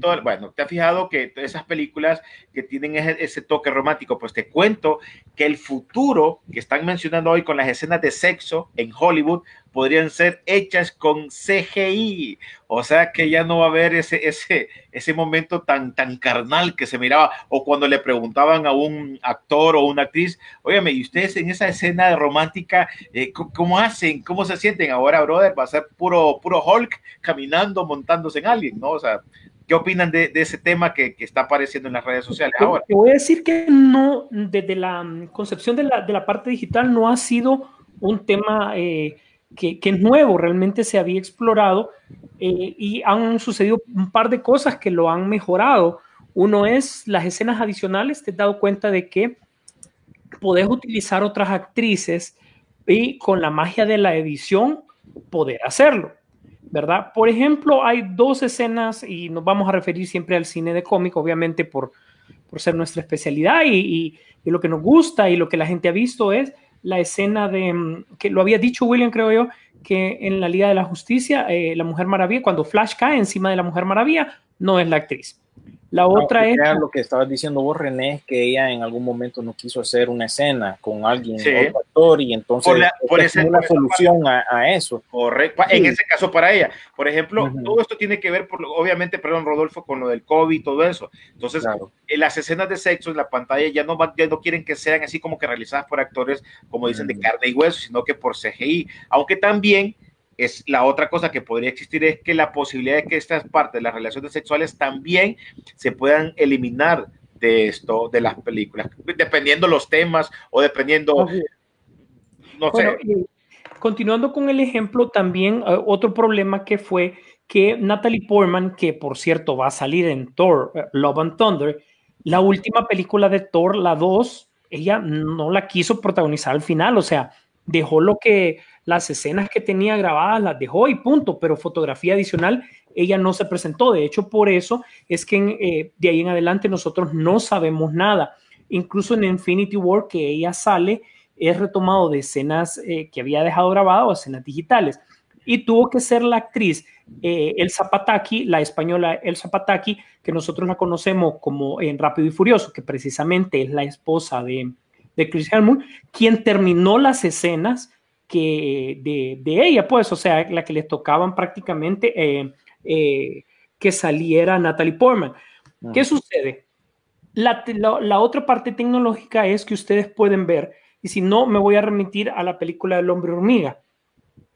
todo, bueno, te has fijado que esas películas que tienen ese, ese, toque romántico, pues te cuento que el futuro que están mencionando hoy con las escenas de sexo en Hollywood podrían ser hechas con CGI, o sea que ya no va a haber ese, ese, ese momento tan, tan carnal que se miraba, o cuando le preguntaban a un actor o una actriz, óyeme, ¿y ustedes en esa escena romántica, eh, cómo hacen? ¿Cómo se sienten? Ahora, brother, va a ser puro, puro Hulk caminando, montándose en alguien, ¿no? O sea, ¿Qué opinan de, de ese tema que, que, está apareciendo en las redes sociales ahora? Te voy a decir que no, desde la concepción de la, de la parte digital no ha sido un tema eh, que, es nuevo, realmente se había explorado eh, y han sucedido un par de cosas que lo han mejorado. Uno es las escenas adicionales, te has dado cuenta de que podés utilizar otras actrices y con la magia de la edición poder hacerlo. ¿verdad? Por ejemplo, hay dos escenas y nos vamos a referir siempre al cine de cómic, obviamente por, por ser nuestra especialidad y, lo que nos gusta y lo que la gente ha visto es la escena de, mm, que lo había dicho William, creo yo, que en la Liga de la Justicia, eh, la Mujer Maravilla, cuando Flash cae encima de la Mujer Maravilla, no es la actriz. La otra No, es... era lo que estabas diciendo vos, René, es que ella en algún momento no quiso hacer una escena con alguien, Sí. otro actor, y entonces Por la- por ese- es una por solución a, a eso. Correcto. En ese caso para ella. Por ejemplo, todo esto tiene que ver, por, lo- obviamente, perdón, Rodolfo, con lo del COVID y todo eso. Entonces, Claro. eh, las escenas de sexo en la pantalla ya no, van- ya no quieren que sean así como que realizadas por actores, como dicen, de carne y hueso, sino que por CGI. Aunque también es la otra cosa que podría existir es que la posibilidad de que estas partes las relaciones sexuales también se puedan eliminar de esto, de las películas, dependiendo los temas o dependiendo, no Bueno, sé. y continuando con el ejemplo, también eh, otro problema que fue que Natalie Portman, que por cierto va a salir en Thor, eh, Love and Thunder, la última película de Thor, la 2, ella no la quiso protagonizar al final, o sea, dejó lo que las escenas que tenía grabadas las dejó y punto, pero fotografía adicional ella no se presentó. De hecho, por eso es que eh, de ahí en adelante nosotros no sabemos nada. Incluso en Infinity War que ella sale es retomado de escenas eh, que había dejado grabado, escenas digitales. Y tuvo que ser la actriz eh, Elsa Pataki, la española Elsa Pataki, que nosotros la conocemos como en Rápido y Furioso, que precisamente es la esposa de, de Chris Helmut, quien terminó las escenas que de, de ella, pues, o sea, la que les tocaban prácticamente eh, eh, que saliera Natalie Portman. ¿Qué sucede? La, la, la otra parte tecnológica es que ustedes pueden ver, y si no, me voy a remitir a la película del hombre hormiga.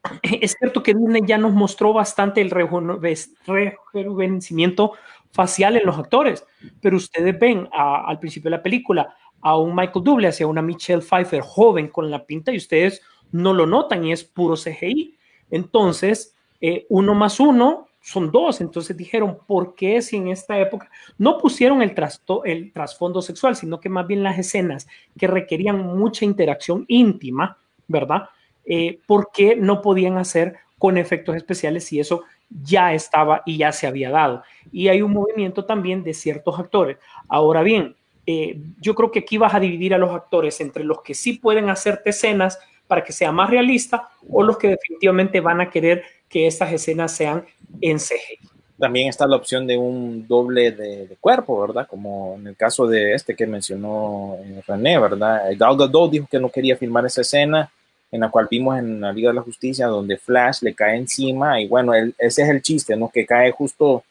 Es cierto que Disney ya nos mostró bastante el rejuve- rejuvenecimiento facial en los actores, pero ustedes ven a- al principio de la película a un Michael Douglas y a una Michelle Pfeiffer joven con la pinta y ustedes no lo notan y es puro CGI. Entonces, eh, uno más uno son dos. Entonces dijeron, ¿por qué si en esta época no pusieron el, trasfondo sexual, sino que más bien las escenas que requerían mucha interacción íntima, ¿verdad? Eh, ¿Por qué no podían hacer con efectos especiales si eso ya estaba y ya se había dado? Y hay un movimiento también de ciertos actores. Ahora bien, eh, yo creo que aquí vas a dividir a los actores entre los que sí pueden hacerte escenas para que sea más realista o los que definitivamente van a querer que estas escenas sean en CGI. También está la opción de un doble de, de cuerpo, ¿verdad? Como en el caso de este que mencionó eh, René, ¿verdad? Gal Gadot dijo que no quería filmar esa escena en la cual vimos en la Liga de la Justicia donde Flash le cae encima y bueno, él- ese es el chiste, ¿no? Que cae justo,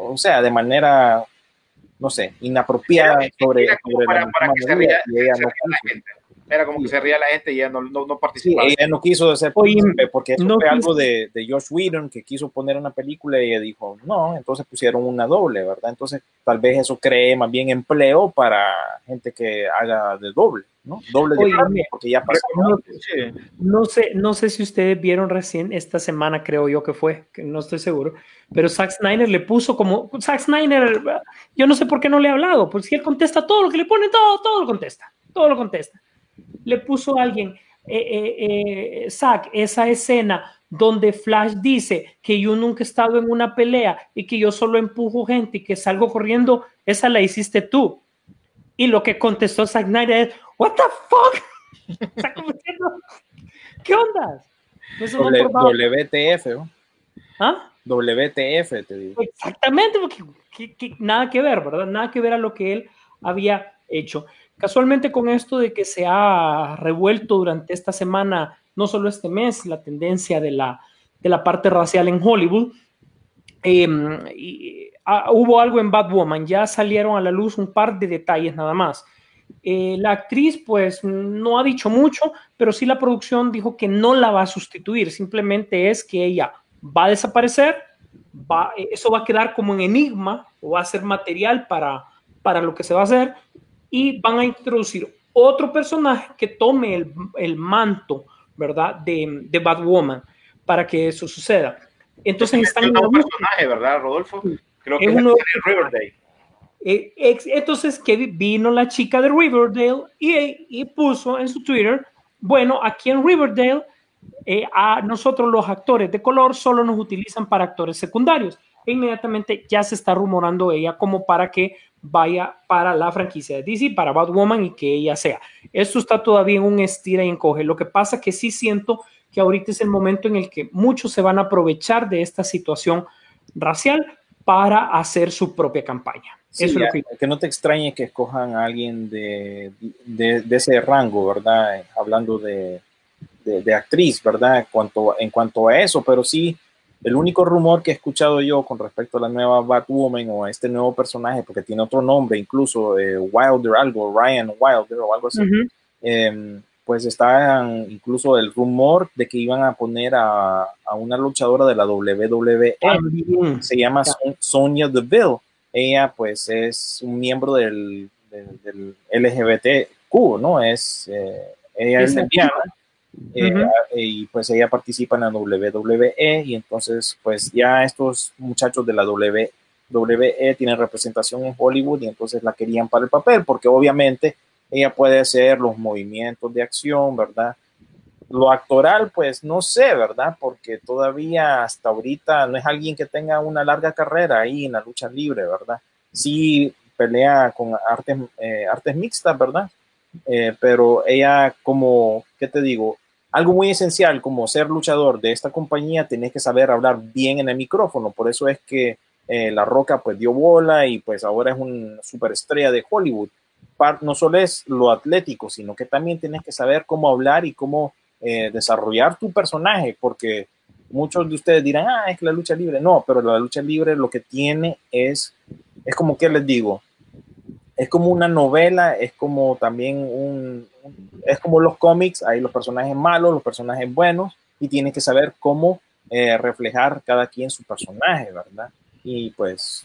o sea, de manera, no sé, inapropiada sobre, sobre para, la para que se ría, y ella se no la gente. Era como que se ría la gente y ella no, no, no Sí, participaba. ella no quiso hacer Oye, partícipe porque eso no fue quiso- algo de, de Josh Whedon que quiso poner una película y ella dijo no, entonces pusieron una doble, ¿verdad? Entonces tal vez eso cree más bien empleo para gente que haga de doble, ¿no? Doble de Oye, porque ya pasó. no, Sí. no sé, no sé si ustedes vieron recién esta semana, creo yo que fue, que no estoy seguro, pero Zack Snyder le puso como, Zack Snyder, yo no sé por qué no le he hablado, porque si él contesta todo lo que le ponen, todo, todo lo contesta, todo lo contesta. Le puso a alguien, eh, eh, eh, Zack, esa escena donde Flash dice que yo nunca he estado en una pelea y que yo solo empujo gente y que salgo corriendo, esa la hiciste tú. Y lo que contestó Zack Snyder es, what the fuck? ¿Qué onda? Formaba- WTF, ¿no? ¿Ah? WTF, te digo. Exactamente, porque que- que nada que ver, ¿verdad? Nada que ver a lo que él había hecho. Casualmente con esto de que se ha revuelto durante esta semana, no solo este mes, la tendencia de la, de la parte racial en Hollywood, eh, y, ah, hubo algo en Batwoman, ya salieron a la luz un par de detalles nada más. Eh, la actriz pues no ha dicho mucho, pero sí la producción dijo que no la va a sustituir, simplemente es que ella va a desaparecer, va, eso va a quedar como un enigma o va a ser material para, para lo que se va a hacer y van a introducir otro personaje que tome el, el manto, ¿verdad? De, de Batwoman para que eso suceda. Entonces están es un personaje, ¿verdad, Rodolfo? Creo que Es es, uno- el Riverdale. Eh, entonces que vi- vino la chica de Riverdale y, y puso en su Twitter, bueno, aquí en Riverdale eh, a nosotros los actores de color solo nos utilizan para actores secundarios. E inmediatamente ya se está rumorando ella como para que vaya para la franquicia de DC, para Batwoman y que ella sea. Esto está todavía en un estira y encoge. Lo que pasa que sí siento que ahorita es el momento en el que muchos se van a aprovechar de esta situación racial para hacer su propia campaña. Sí, Eso es lo que que no te extrañe que escojan a alguien de, de, de ese rango, ¿verdad? Hablando de, de, de actriz, ¿verdad? En cuanto, en cuanto a eso, pero sí, el único rumor que he escuchado yo con respecto a la nueva Batwoman o a este nuevo personaje, porque tiene otro nombre, incluso eh, Wilder, algo, Ryan Wilder o algo así, eh, pues estaban incluso el rumor de que iban a poner a, a una luchadora de la WWE También. se llama Son- Sonia Deville. Ella, pues, es un miembro del, del, del LGBTQ, ¿no? Es, eh, ella es Lesbiana. eh, Ujú. y pues ella participa en la WWE y entonces pues ya estos muchachos de la WWE tienen representación en Hollywood y entonces la querían para el papel porque obviamente ella puede hacer los movimientos de acción, ¿verdad? Lo actoral, pues no sé, ¿verdad? Porque todavía hasta ahorita no es alguien que tenga una larga carrera ahí en la lucha libre, ¿verdad? Sí pelea con artes, eh, artes mixtas, ¿verdad? Eh, pero ella como, ¿qué te digo? Algo muy esencial como ser luchador de esta compañía, tenés que saber hablar bien en el micrófono, por eso es que eh, La Roca pues dio bola y pues ahora es una superestrella de Hollywood. No solo es lo atlético, sino que también tienes que saber cómo hablar y cómo eh, desarrollar tu personaje, porque muchos de ustedes dirán, ah, es que la lucha libre, no, pero la lucha libre lo que tiene es, es como que les digo, es como una novela, es como también un, es como los cómics, hay los personajes malos, los personajes buenos, y tienes que saber cómo eh, reflejar cada quien su personaje, ¿verdad? Y pues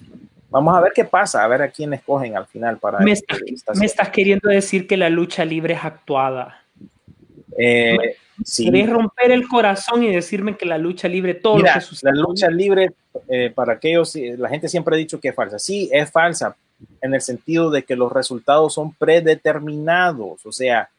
vamos a ver qué pasa, a ver a quién escogen al final para Me, esta- esta me estás queriendo decir que la lucha libre es actuada. Eh, sí. Querés romper el corazón y decirme que la lucha libre, todo Mira, lo que sucede. la lucha libre, eh, para aquellos, la gente siempre ha dicho que es falsa. Sí, es falsa en el sentido de que los resultados son predeterminados. O sea,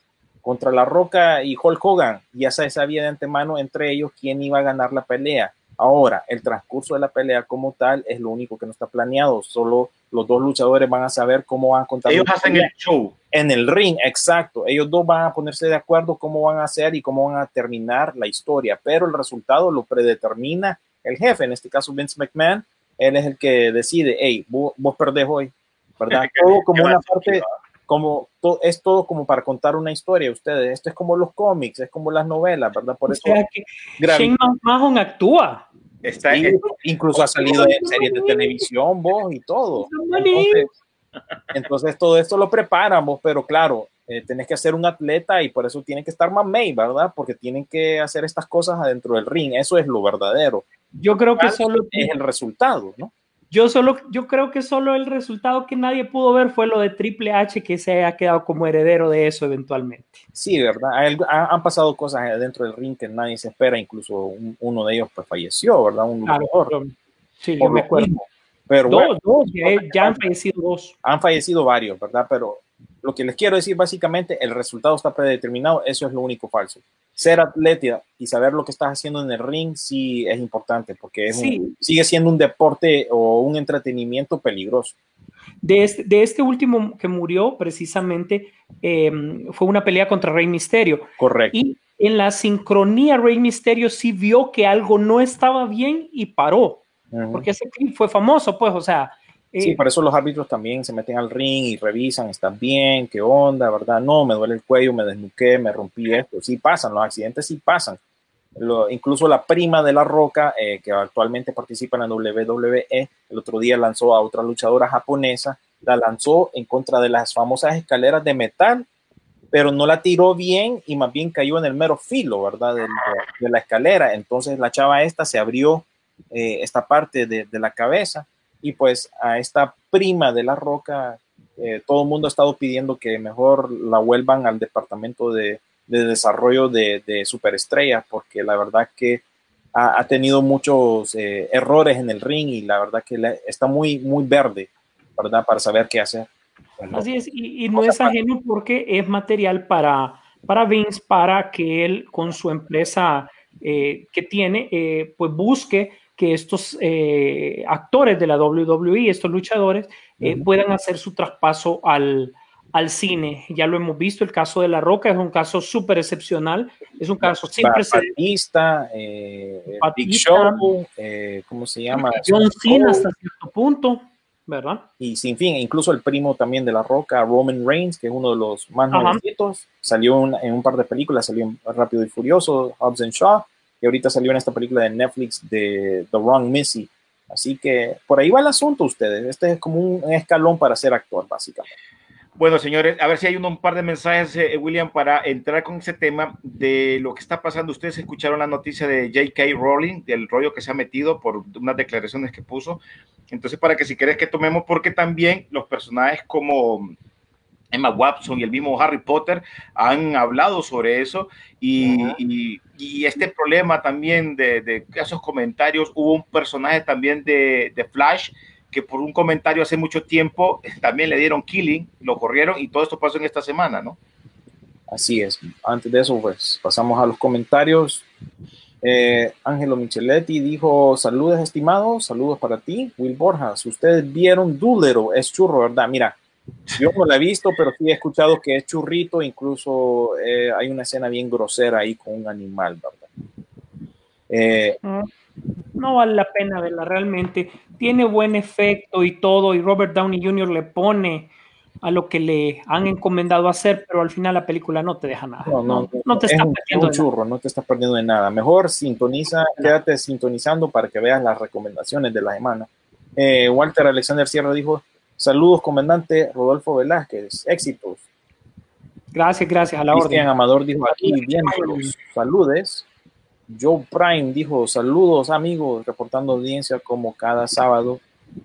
contra La Roca y Hulk Hogan, ya se sabía de antemano entre ellos quién iba a ganar la pelea. Ahora, el transcurso de la pelea como tal es lo único que no está planeado. Solo los dos luchadores van a saber cómo van a contar Ellos hacen el show. en el ring, exacto. Ellos dos van a ponerse de acuerdo cómo van a hacer y cómo van a terminar la historia, pero el resultado lo predetermina el jefe, en este caso Vince McMahon. Él es el que decide, hey, vos, vos perdés hoy, ¿verdad? Todo como una parte, como to- es todo como para contar una historia. Ustedes, esto es como los cómics, es como las novelas, ¿verdad? Por O eso sea que Shane McMahon actúa. Está sí, incluso ha salido en series de televisión, vos y todo. Entonces, entonces todo esto lo preparamos, pero claro, eh, tenés que ser un atleta y por eso tienen que estar mamey, ¿verdad? Porque tienen que hacer estas cosas adentro del ring. Eso es lo verdadero. Yo creo que solo Es el resultado, ¿no? Yo solo yo creo que solo el resultado que nadie pudo ver fue lo de Triple H que se haya quedado como heredero de eso eventualmente. Sí, ¿verdad? Ha- han pasado cosas dentro del ring que nadie se espera, incluso un- uno de ellos pues falleció, ¿verdad? Un Claro, luchador. yo- sí, yo me lo acuerdo. Pero Dos, bueno, dos, ya, ya han fallecido dos. han fallecido varios, ¿verdad? Pero lo que les quiero decir básicamente, el resultado está predeterminado, eso es lo único falso. Ser atleta y saber lo que estás haciendo en el ring sí es importante porque es un- Sí. sigue siendo un deporte o un entretenimiento peligroso. De este, de este último que murió, precisamente, eh, fue una pelea contra Rey Misterio. Correcto. Y en la sincronía, Rey Misterio sí vio que algo no estaba bien y paró. Porque ese clip fue famoso, pues, o sea. Sí, por eso los árbitros también se meten al ring y revisan, ¿estás bien? ¿Qué onda? ¿Verdad? No, me duele el cuello, me desnuqué, me rompí esto. Sí pasan, los accidentes sí pasan. Lo- incluso la prima de La Roca, eh, que actualmente participa en la WWE, el otro día lanzó a otra luchadora japonesa, la lanzó en contra de las famosas escaleras de metal, pero no la tiró bien y más bien cayó en el mero filo, ¿verdad? del- De, de la escalera. Entonces la chava esta se abrió eh, esta parte de, de la cabeza y pues a esta prima de la roca, eh, todo el mundo ha estado pidiendo que mejor la vuelvan al departamento de, de desarrollo de, de superestrellas, porque la verdad que ha, ha tenido muchos eh, errores en el ring y la verdad que le- está muy, muy verde, ¿verdad? Para saber qué hacer. Así es, y, y no es ajeno porque es material para, para Vince, para que él con su empresa eh, que tiene, pues busque que estos eh, actores de la WWE, estos luchadores, eh, puedan hacer su traspaso al, al cine. Ya lo hemos visto, el caso de La Roca es un caso súper excepcional, es un caso sin precedentes. Eh, Big. Show, eh, ¿cómo se llama? John Cena hasta cierto punto, ¿verdad? y sin fin, incluso el primo también de La Roca, Roman Reigns, que es uno de los más nuevecitos, salió en, en un par de películas, salió en Rápido y Furioso, Hobbs and Shaw, y ahorita salió en esta película de Netflix de The Wrong Missy. Así que por ahí va el asunto ustedes. Este es como un escalón para ser actor, básicamente. Bueno, señores, a ver si hay un, par de mensajes, eh, William, para entrar con ese tema de lo que está pasando. Ustedes escucharon la noticia de J.K. Rowling, del rollo que se ha metido por unas declaraciones que puso. Entonces, para que si querés que tomemos, porque también los personajes como Emma Watson y el mismo Harry Potter han hablado sobre eso y, Ajá. y- y este problema también de, de esos comentarios, hubo un personaje también de, de Flash que por un comentario hace mucho tiempo también le dieron killing, lo corrieron y todo esto pasó en esta semana, ¿no? Así es. Antes de eso, pues pasamos a los comentarios. Eh, Ángelo Micheletti dijo: Saludos, estimados, saludos para ti. Will Borjas, ustedes vieron Doolittle, es churro, ¿verdad? Mira, yo no la he visto, pero sí he escuchado que es churrito. Incluso eh, hay una escena bien grosera ahí con un animal, ¿verdad? Eh, No vale la pena verla realmente. Tiene buen efecto y todo, y Robert Downey Jr. le pone a lo que le han encomendado hacer, pero al final la película no te deja nada. no, no, no te es está un, perdiendo un de nada. churro, no te estás perdiendo de nada. Mejor sintoniza, quédate sintonizando para que veas las recomendaciones de la semana. Eh, Walter Alexander Sierra dijo: Saludos, comandante Rodolfo Velázquez, éxitos. Gracias, gracias a la Cristian orden. Amador dijo aquí viéndolos, saludes. Joe Prime dijo saludos amigos, reportando audiencia como cada sábado.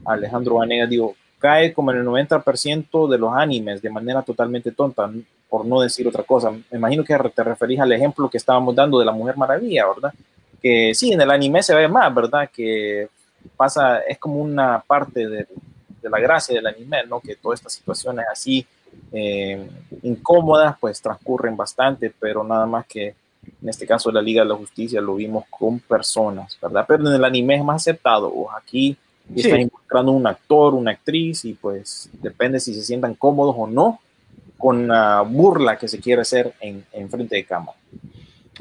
Alejandro Vanegas dijo, cae como en el 90% de los animes de manera totalmente tonta, por no decir otra cosa. Me imagino que te referís al ejemplo que estábamos dando de la Mujer Maravilla, ¿verdad? Que sí, en el anime se ve más, ¿verdad? Que pasa, es como una parte de, de la gracia del anime, ¿no? Que todas estas situaciones así eh, incómodas, pues transcurren bastante, pero nada más que en este caso la Liga de la Justicia lo vimos con personas, ¿verdad? Pero en el anime es más aceptado. O aquí Sí. está involucrando un actor, una actriz, y pues depende si se sientan cómodos o no con la burla que se quiere hacer en, en frente de cámara.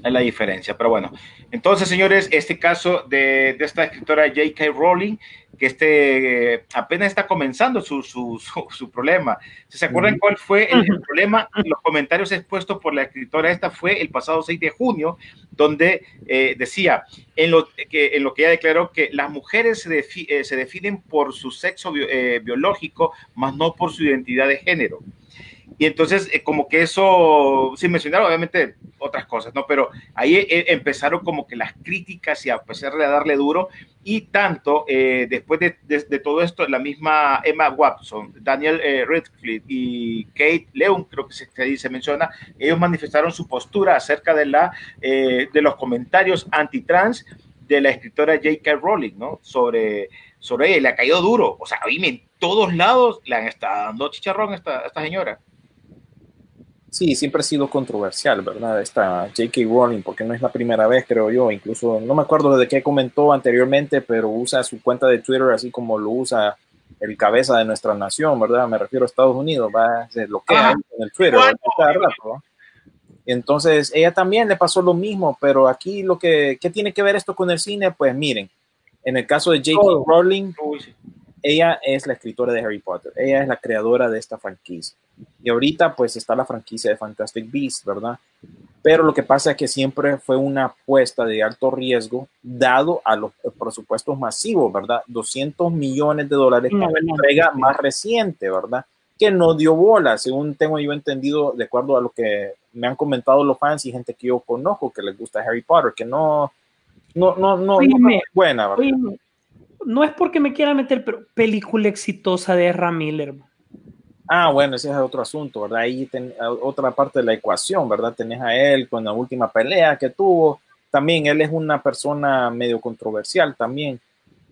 Es la diferencia, pero bueno. Entonces, señores, este caso de, de esta escritora J.K. Rowling, que este, apenas está comenzando su, su, su, su problema. ¿Se, ¿Se acuerdan cuál fue el, el problema? Los comentarios expuestos por la escritora esta fue el pasado 6 de junio, donde eh, decía en lo, que, en lo que ella declaró que las mujeres se, defi- eh, se definen por su sexo bio- eh, biológico, más no por su identidad de género. Y entonces, eh, como que eso, sin mencionar obviamente otras cosas, ¿no? Pero ahí eh, empezaron como que las críticas y a pesar de darle duro. Y tanto, eh, después de, de- de todo esto, la misma Emma Watson, Daniel eh, Radcliffe y Kate Leung, creo que se, ahí se menciona, ellos manifestaron su postura acerca de, la, eh, de los comentarios antitrans de la escritora J.K. Rowling, ¿no? Sobre, sobre ella, y le ha caído duro. O sea, oíme, en todos lados le han estado dando chicharrón a esta, a esta señora. Sí, siempre ha sido controversial, ¿verdad? Esta J.K. Rowling, porque no es la primera vez, creo yo. Incluso no me acuerdo de qué comentó anteriormente, pero usa su cuenta de Twitter así como lo usa el cabeza de nuestra nación, ¿verdad? Me refiero a Estados Unidos, va, se bloquea en el Twitter. Entonces, ella también le pasó lo mismo, pero aquí lo que, ¿qué tiene que ver esto con el cine? Pues miren, en el caso de J.K. Rowling. Ella es la escritora de Harry Potter, ella es la creadora de esta franquicia. Y ahorita pues está la franquicia de Fantastic Beasts, ¿verdad? Pero lo que pasa es que siempre fue una apuesta de alto riesgo dado a los presupuestos masivos, ¿verdad? 200 millones de dólares No, la entrega más reciente, ¿verdad? Que no dio bola, según tengo yo entendido, de acuerdo a lo que me han comentado los fans y gente que yo conozco que les gusta Harry Potter, que no, no, no, no, no Oíme, es buena, ¿verdad? Oye, no es porque me quiera meter, pero película exitosa de Ezra Miller. Ah, bueno, ese es otro asunto, ¿verdad? Ahí ten, otra parte de la ecuación, ¿verdad? Tenés a él con la última pelea que tuvo. También él es una persona medio controversial también.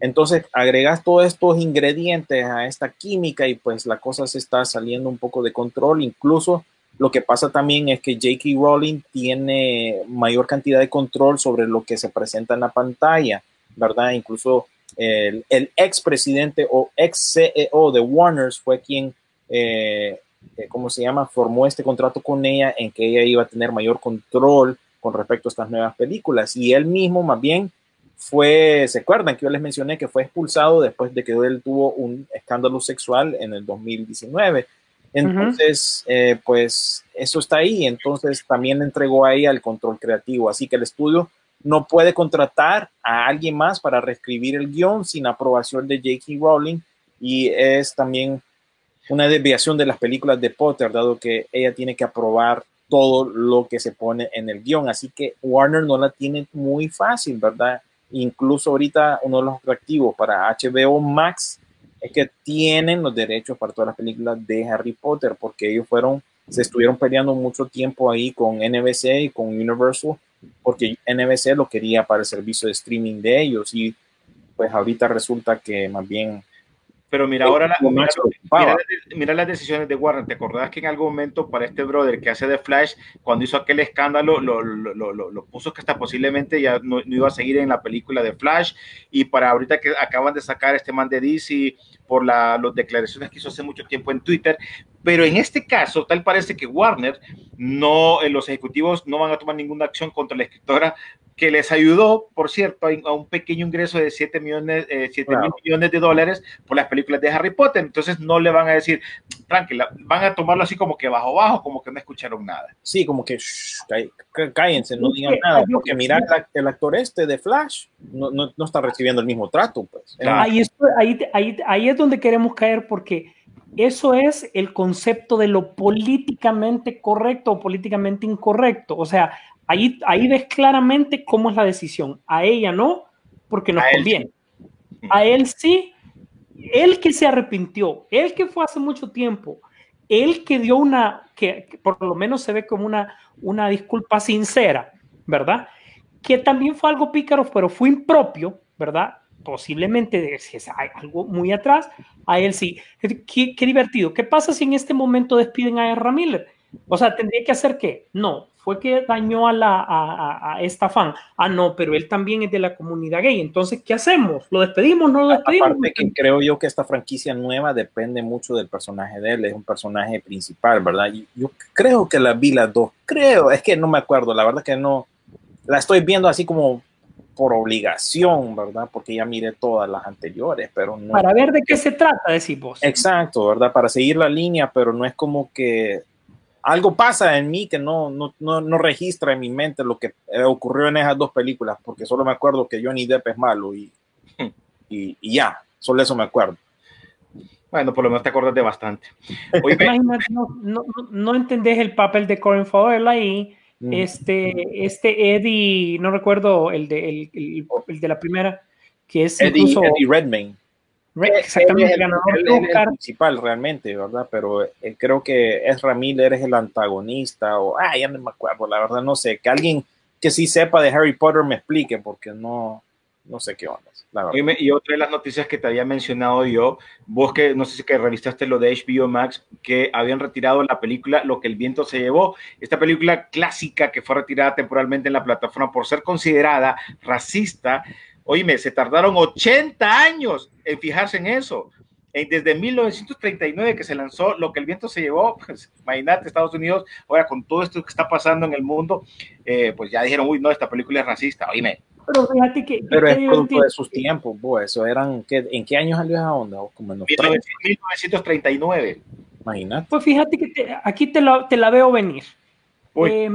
Entonces, agregas todos estos ingredientes a esta química y pues la cosa se está saliendo un poco de control. Incluso lo que pasa también es que J.K. Rowling tiene mayor cantidad de control sobre lo que se presenta en la pantalla, ¿verdad? Incluso el, el expresidente o ex CEO de Warner fue quien eh, eh, ¿cómo se llama? Formó este contrato con ella en que ella iba a tener mayor control con respecto a estas nuevas películas. Y él mismo, más bien, fue, ¿se acuerdan que yo les mencioné que fue expulsado después de que él tuvo un escándalo sexual en el 2019? Entonces, eh, pues eso está ahí. Entonces también entregó a ella el control creativo. Así que el estudio no puede contratar a alguien más para reescribir el guion sin aprobación de J.K. Rowling y es también una desviación de las películas de Potter, dado que ella tiene que aprobar todo lo que se pone en el guion. Así que Warner no la tiene muy fácil, ¿verdad? Incluso ahorita uno de los atractivos para HBO Max es que tienen los derechos para todas las películas de Harry Potter, porque ellos fueron, se estuvieron peleando mucho tiempo ahí con NBC y con Universal, porque NBC lo quería para el servicio de streaming de ellos y pues ahorita resulta que más bien pero mira ahora la, mira, mira, mira, las decisiones de Warner. ¿Te acordás que en algún momento para este brother que hace de Flash, cuando hizo aquel escándalo, lo, lo, lo, lo puso que hasta posiblemente ya no, no, iba a seguir en la película de Flash? Y para ahorita que acaban de sacar este man de DC por las declaraciones que hizo hace mucho tiempo en Twitter. Pero en este caso, tal parece que Warner, no, eh, los ejecutivos no van a tomar ninguna acción contra la escritora que les ayudó, por cierto, a un pequeño ingreso de 7 millones, eh, 7 claro. mil millones de dólares por las películas de Harry Potter. Entonces no le van a decir, tranquila, van a tomarlo así como que bajo bajo, como que no escucharon nada. Sí, como que shh, cállense, no digan nada, porque mira, el actor este de Flash no, no, no está recibiendo el mismo trato. Pues. Claro. Ahí, ahí, ahí, ahí es donde queremos caer porque eso es el concepto de lo políticamente correcto o políticamente incorrecto. O sea, ahí, ahí ves claramente cómo es la decisión. A ella no, porque nos a conviene. Él. A él sí, él que se arrepintió, él que fue hace mucho tiempo, él que dio una, que, que por lo menos se ve como una, una disculpa sincera, ¿verdad? Que también fue algo pícaro, pero fue impropio, ¿verdad? posiblemente si es algo muy atrás, a él sí. Qué, qué, divertido. ¿Qué pasa si en este momento despiden a Ezra Miller? O sea, ¿tendría que hacer qué? No, fue que dañó a, la, a, a, esta fan. Ah, no, pero él también es de la comunidad gay. Entonces, ¿qué hacemos? ¿Lo despedimos? ¿No lo despedimos? Aparte que creo yo que esta franquicia nueva depende mucho del personaje de él. Es un personaje principal, ¿verdad? Y yo creo que la vi las dos. Creo, es que no me acuerdo. La verdad que no. La estoy viendo así como por obligación, ¿verdad? Porque ya miré todas las anteriores, pero no. Para ver de qué se trata, decís vos. Exacto, ¿verdad? Para seguir la línea, pero no es como que algo pasa en mí que no, no, no, no registra en mi mente lo que ocurrió en esas dos películas, porque solo me acuerdo que Johnny Depp es malo y, y, y ya, solo eso me acuerdo. Bueno, por lo menos te acuerdas de bastante. Oye, no, no, no, entendés el papel de Corin Farrell ahí Mm. Este, este Eddie, no recuerdo el de, el, el, el de la primera, que es Eddie, incluso, Eddie Redmayne. Exactamente, el, ganador el, el, el, principal realmente, ¿verdad? Pero eh, creo que Ezra Miller es el antagonista o, ah, ya no me acuerdo, la verdad no sé, que alguien que sí sepa de Harry Potter me explique porque no, no sé qué onda. Y, y, otra de las noticias que te había mencionado yo, vos que no sé si que revisaste lo de HBO Max, que habían retirado la película Lo que el viento se llevó, esta película clásica que fue retirada temporalmente en la plataforma por ser considerada racista. Oíme, se tardaron 80 años en fijarse en eso. Desde 1939 que se lanzó Lo que el viento se llevó, pues imagínate Estados Unidos, ahora con todo esto que está pasando en el mundo, eh, pues ya dijeron, uy, no, esta película es racista. Oíme, pero fíjate que. Pero es producto de sus tiempos, pues, eso eran. ¿qué, ¿En qué años salió esa onda? Como en los 1939. Imagínate. Pues fíjate que te, aquí te la, te la, veo venir. Eh,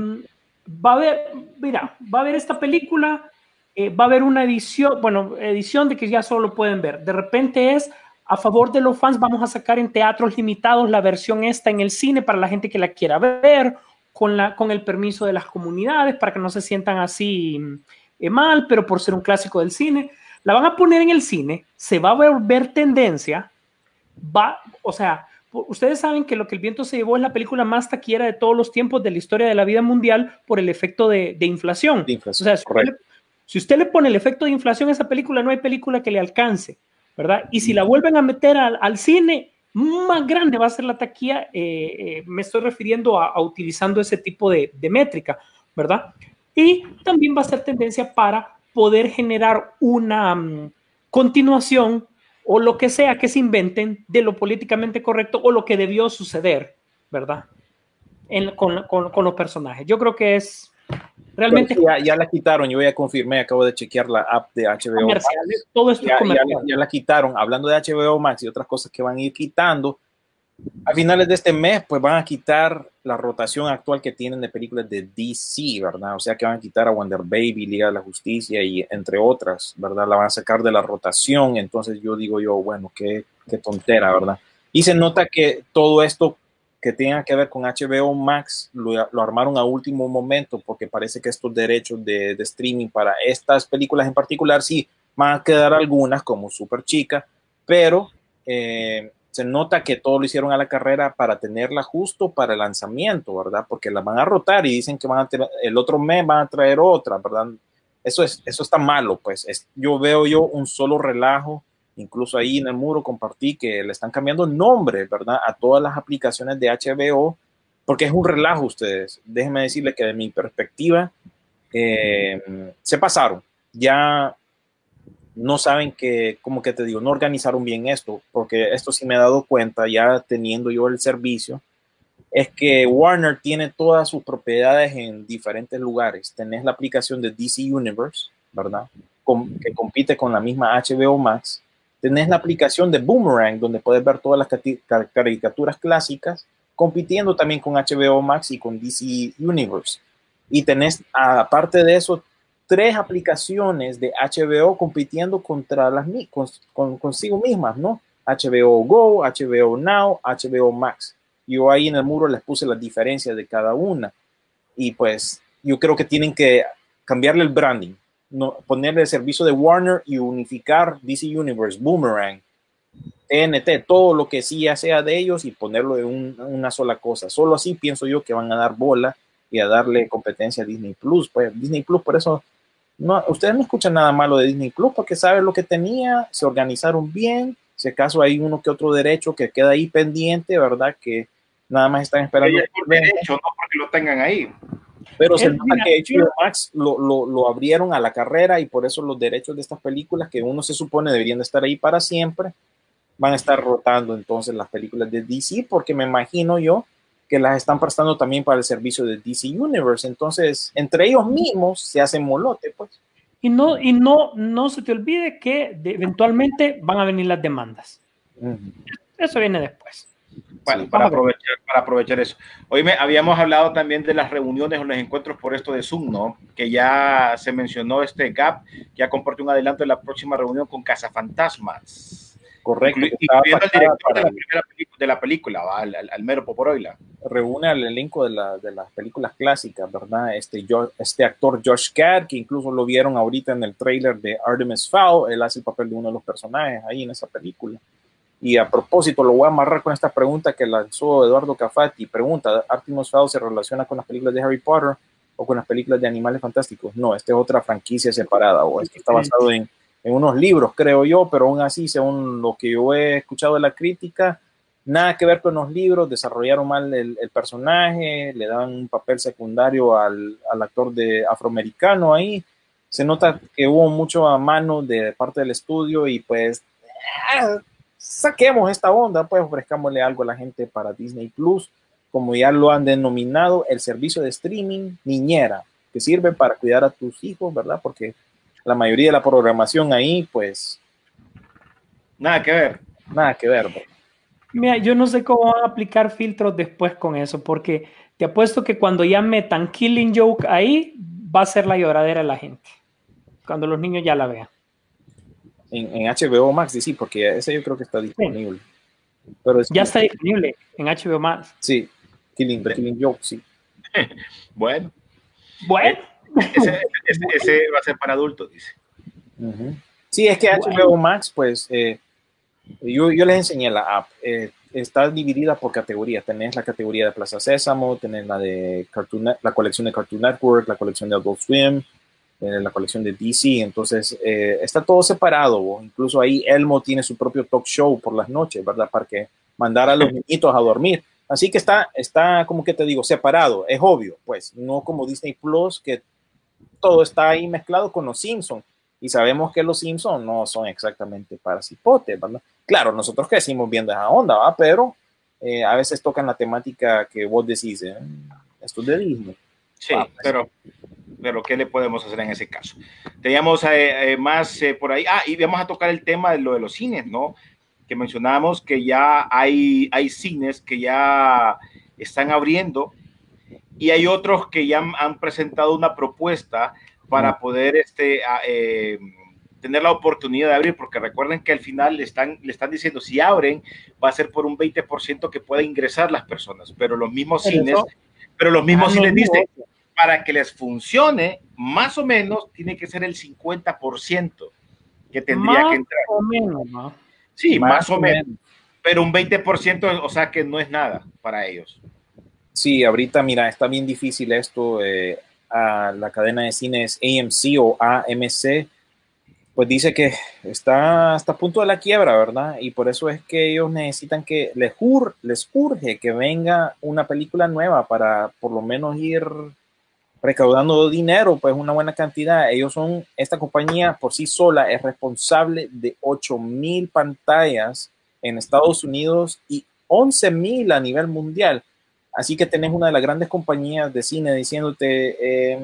va a haber, mira, va a haber esta película, eh, va a haber una edición, bueno, edición de que ya solo pueden ver. De repente es a favor de los fans, vamos a sacar en teatros limitados la versión esta en el cine para la gente que la quiera ver, con, la, con el permiso de las comunidades, para que no se sientan así eh, mal, pero por ser un clásico del cine, la van a poner en el cine, se va a volver tendencia, va, o sea, ustedes saben que lo que el viento se llevó es la película más taquillera de todos los tiempos de la historia de la vida mundial por el efecto de, de inflación. De inflación. O sea, le, si usted, le, pone el efecto de inflación a esa película, no hay película que le alcance, ¿verdad? Y si la vuelven a meter al, al cine, más grande va a ser la taquilla, eh, eh, me estoy refiriendo a, a, utilizando ese tipo de, métrica, ¿verdad? Y también va a ser tendencia para poder generar una um, continuación o lo que sea que se inventen de lo políticamente correcto o lo que debió suceder, ¿verdad? En- con, con- con los personajes. Yo creo que es realmente ya, ya la quitaron, yo ya confirmé, acabo de chequear la app de HBO. Max. comerciales. Todo esto Ya, ya- ya la quitaron. Hablando de HBO Max y otras cosas que van a ir quitando, a finales de este mes, pues van a quitar la rotación actual que tienen de películas de DC, ¿verdad? O sea que van a quitar a Wonder Baby, Liga de la Justicia y entre otras, ¿verdad? La van a sacar de la rotación. Entonces yo digo yo, bueno, qué, qué tontera, ¿verdad? Y se nota que todo esto que tenga que ver con HBO Max lo, lo armaron a último momento porque parece que estos derechos de, de streaming para estas películas en particular sí van a quedar algunas como Super Chica, pero eh, se nota que todo lo hicieron a la carrera para tenerla justo para el lanzamiento, ¿verdad? Porque la van a rotar y dicen que van a tener, el otro mes van a traer otra, ¿verdad? Eso, es, eso está malo, pues. Es, yo veo yo un solo relajo, incluso ahí en el muro compartí que le están cambiando nombre, ¿verdad? A todas las aplicaciones de HBO, porque es un relajo ustedes. Déjenme decirles que de mi perspectiva eh, se pasaron. Ya no saben que, como que te digo, no organizaron bien esto, porque esto sí me he dado cuenta ya teniendo yo el servicio, es que Warner tiene todas sus propiedades en diferentes lugares. Tenés la aplicación de DC Universe, ¿verdad? Que compite con la misma HBO Max. Tenés la aplicación de Boomerang, donde puedes ver todas las caricaturas clásicas, compitiendo también con HBO Max y con DC Universe. Y tenés, aparte de eso, tres aplicaciones de HBO compitiendo contra las con- consigo mismas, ¿no? HBO Go, HBO Now, HBO Max. Yo ahí en el muro les puse las diferencias de cada una. Y pues yo creo que tienen que cambiarle el branding, no, ponerle el servicio de Warner y unificar DC Universe, Boomerang, TNT, todo lo que sí ya sea de ellos y ponerlo en un- una sola cosa. Solo así pienso yo que van a dar bola y a darle competencia a Disney Plus. Pues Disney Plus, por eso, no, ustedes no escuchan nada malo de Disney Plus porque saben lo que tenía, se organizaron bien. Si acaso hay uno que otro derecho que queda ahí pendiente, ¿verdad? Que nada más están esperando. Es por derecho, no porque lo tengan ahí. Pero se nota que HBO Max lo, lo, lo abrieron a la carrera y por eso los derechos de estas películas, que uno se supone deberían de estar ahí para siempre, van a estar rotando entonces las películas de DC, porque me imagino yo que las están prestando también para el servicio de DC Universe. Entonces, entre ellos mismos se hacen molote, pues. Y no, y no, no se te olvide que eventualmente van a venir las demandas. Eso viene después. Bueno, Sí, para aprovechar, para aprovechar eso. Hoy me, habíamos hablado también de las reuniones o los encuentros por esto de Zoom, ¿no? Que ya se mencionó este GAP, ya compartió un adelanto de la próxima reunión con Cazafantasmas. Correcto. Incluyendo el pactada director de la, primera pelicu- de la película, ¿va? Al, al- al mero Poporoila. reúne al elenco de, la- de las películas clásicas, ¿verdad? Este, este actor Josh Gad, que incluso lo vieron ahorita en el trailer de Artemis Fowl, él hace el papel de uno de los personajes ahí en esa película. Y a propósito, lo voy a amarrar con esta pregunta que lanzó Eduardo Cafati. Pregunta, ¿Artemis Fowl se relaciona con las películas de Harry Potter o con las películas de Animales Fantásticos? No, esta es otra franquicia separada, o esto está basado en, en unos libros, creo yo, pero aún así, según lo que yo he escuchado de la crítica, nada que ver con los libros, desarrollaron mal el, el personaje, le dan un papel secundario al, al actor de afroamericano ahí. Se nota que hubo mucho a mano de parte del estudio y pues ah, saquemos esta onda, pues ofrezcámosle algo a la gente para Disney Plus, como ya lo han denominado, el servicio de streaming niñera, que sirve para cuidar a tus hijos, ¿verdad? Porque la mayoría de la programación ahí, pues Nada que ver. nada que ver. ¿verdad? Mira, yo no sé cómo van a aplicar filtros después con eso, porque te apuesto que cuando ya metan Killing Joke ahí, va a ser la lloradera de la gente. Cuando los niños ya la vean. En, en HBO Max, sí, porque ese yo creo que está disponible. Pero es- Ya está disponible en HBO Max. Sí, Killing, Killing Joke, sí. Bueno, Bueno, ese, ese- ese va a ser para adultos, dice. Ujú. Sí, es que HBO Max, pues, eh, yo, yo les enseñé la app. eh, está dividida por categorías. Tenés la categoría de Plaza Sésamo, tenés la de Cartoon, la colección de Cartoon Network, la colección de Adult Swim, eh, la colección de DC. Entonces, eh, está todo separado. vos. Incluso ahí Elmo tiene su propio talk show por las noches, ¿verdad? Para que mandar a los niñitos a dormir. Así que está, está, como que te digo, separado. Es obvio, pues, no como Disney Plus, que todo está ahí mezclado con los Simpsons. Y sabemos que los Simpsons no son exactamente para cipotes, ¿verdad? Claro, nosotros crecimos viendo esa onda, ¿va? Pero eh, a veces tocan la temática que vos decís, eh, esto es de Disney. Sí, Ah, pues. pero, pero ¿qué le podemos hacer en ese caso? Teníamos eh, eh, más eh, por ahí. Ah, y vamos a tocar el tema de lo de los cines, ¿no? Que mencionábamos que ya hay, hay cines que ya están abriendo y hay otros que ya han, presentado una propuesta para poder este, a- eh, tener la oportunidad de abrir, porque recuerden que al final le están, le están diciendo, si abren, va a ser por un 20% que pueda ingresar las personas, pero los mismos Pero cines, eso- pero los mismos Ah, cines dicen, para que les funcione, más o menos tiene que ser el 50% que tendría más que entrar. o menos, ¿no? Sí, más, o menos, pero un 20%, o sea que no es nada para ellos. Sí, ahorita, mira, está bien difícil esto. eh, a la cadena de cines AMC o AMC, pues dice que está hasta a punto de la quiebra, ¿verdad? Y por eso es que ellos necesitan que les, ur- les urge que venga una película nueva para por lo menos ir recaudando dinero, pues una buena cantidad. Ellos son, esta compañía por sí sola es responsable de 8 mil pantallas en Estados Unidos y 11 mil a nivel mundial. Así que tenés una de las grandes compañías de cine diciéndote, eh,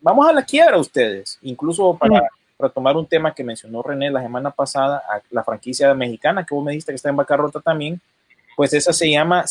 vamos a la quiebra ustedes. Incluso para retomar un tema que mencionó René la semana pasada, la franquicia mexicana que vos me dijiste que está en bancarrota también, pues esa se llama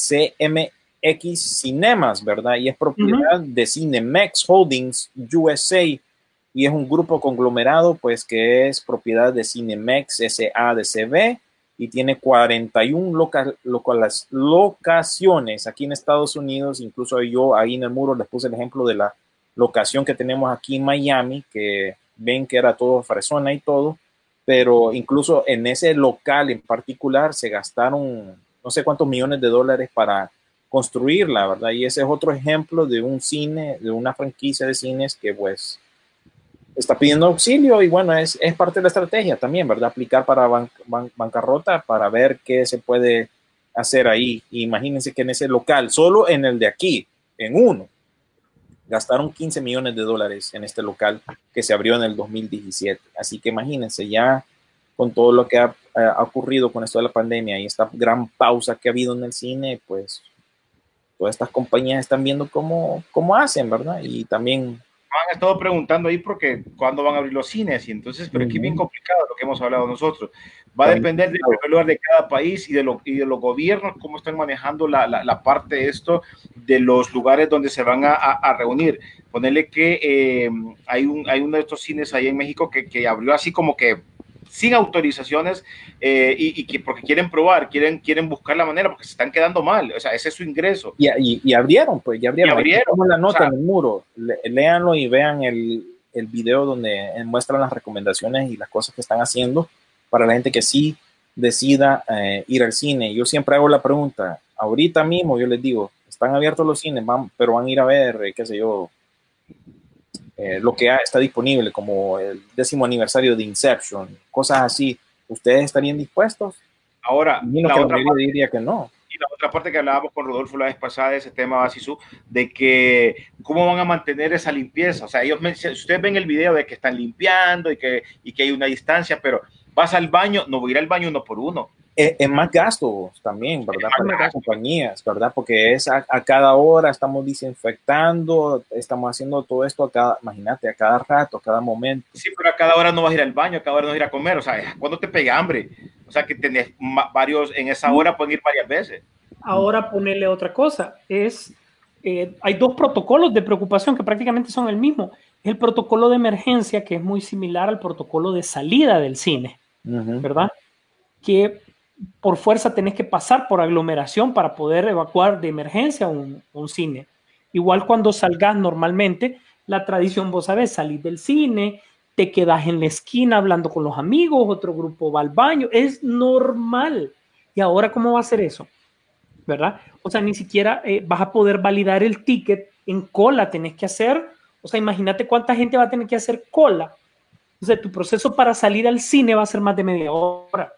CMX Cinemas, ¿verdad? Y es propiedad de Cinemex Holdings USA y es un grupo conglomerado, pues que es propiedad de Cinemex SADCB y tiene 41 loca- localas- locaciones aquí en Estados Unidos. Incluso yo ahí en el muro les puse el ejemplo de la locación que tenemos aquí en Miami, que ven que era todo fresona y todo, pero incluso en ese local en particular se gastaron no sé cuántos millones de dólares para construirla, ¿verdad? Y ese es otro ejemplo de un cine, de una franquicia de cines que pues está pidiendo auxilio y bueno, es, es parte de la estrategia también, ¿verdad? Aplicar para ban- ban- bancarrota para ver qué se puede hacer ahí. Imagínense que en ese local, solo en el de aquí, en uno, gastaron 15 millones de dólares en este local que se abrió en el 2017. Así que imagínense ya con todo lo que ha, eh, ha ocurrido con esto de la pandemia y esta gran pausa que ha habido en el cine, pues todas estas compañías están viendo cómo, cómo hacen, ¿verdad? Y también han estado preguntando ahí porque cuándo van a abrir los cines y entonces, pero aquí es bien complicado lo que hemos hablado nosotros. Va a depender del primer lugar de cada país y de, lo, y de los gobiernos, cómo están manejando la, la, la parte de esto, de los lugares donde se van a, a, a reunir. Ponerle que eh, hay, un, hay uno de estos cines ahí en México que, que abrió así como que sin autorizaciones eh, y, y, que porque quieren probar, quieren, quieren buscar la manera porque se están quedando mal, o sea, ese es su ingreso. Y, y, y abrieron, pues ya abrieron. La nota O sea, en el muro, Le, léanlo y vean el, el video donde muestran las recomendaciones y las cosas que están haciendo para la gente que sí decida eh, ir al cine. Yo siempre hago la pregunta, ahorita mismo yo les digo, están abiertos los cines, van, pero van a ir a ver, eh, qué sé yo, eh, lo que está disponible, como el décimo aniversario de Inception, cosas así. ¿Ustedes estarían dispuestos? Ahora, la, la otra diría que no. y la otra parte que hablábamos con Rodolfo la vez pasada, ese tema Basisú, de que cómo van a mantener esa limpieza. O sea, ellos, ustedes ven el video de que están limpiando y que, y que hay una distancia, pero vas al baño, no voy a ir al baño uno por uno. Es, es más gastos también, ¿verdad? Para las gasto. compañías, ¿verdad? Porque es a, a cada hora estamos desinfectando, estamos haciendo todo esto a cada, imagínate, a cada rato, a cada momento. Sí, pero a cada hora no vas a ir al baño, a cada hora no vas a ir a comer. O sea, cuando te pega hambre? O sea, que tenés varios, en esa hora pueden ir varias veces. Ahora ponerle otra cosa, es, eh, hay dos protocolos de preocupación que prácticamente son el mismo. El protocolo de emergencia, que es muy similar al protocolo de salida del cine, Ujú. ¿verdad? Que por fuerza tenés que pasar por aglomeración para poder evacuar de emergencia un, un cine. Igual cuando salgas normalmente, la tradición, vos sabés, salís del cine, te quedas en la esquina hablando con los amigos, otro grupo va al baño, es normal. ¿Y ahora cómo va a ser eso? ¿Verdad? O sea, ni siquiera eh, vas a poder validar el ticket en cola, tenés que hacer, o sea, imagínate cuánta gente va a tener que hacer cola. O sea, tu proceso para salir al cine va a ser más de media hora.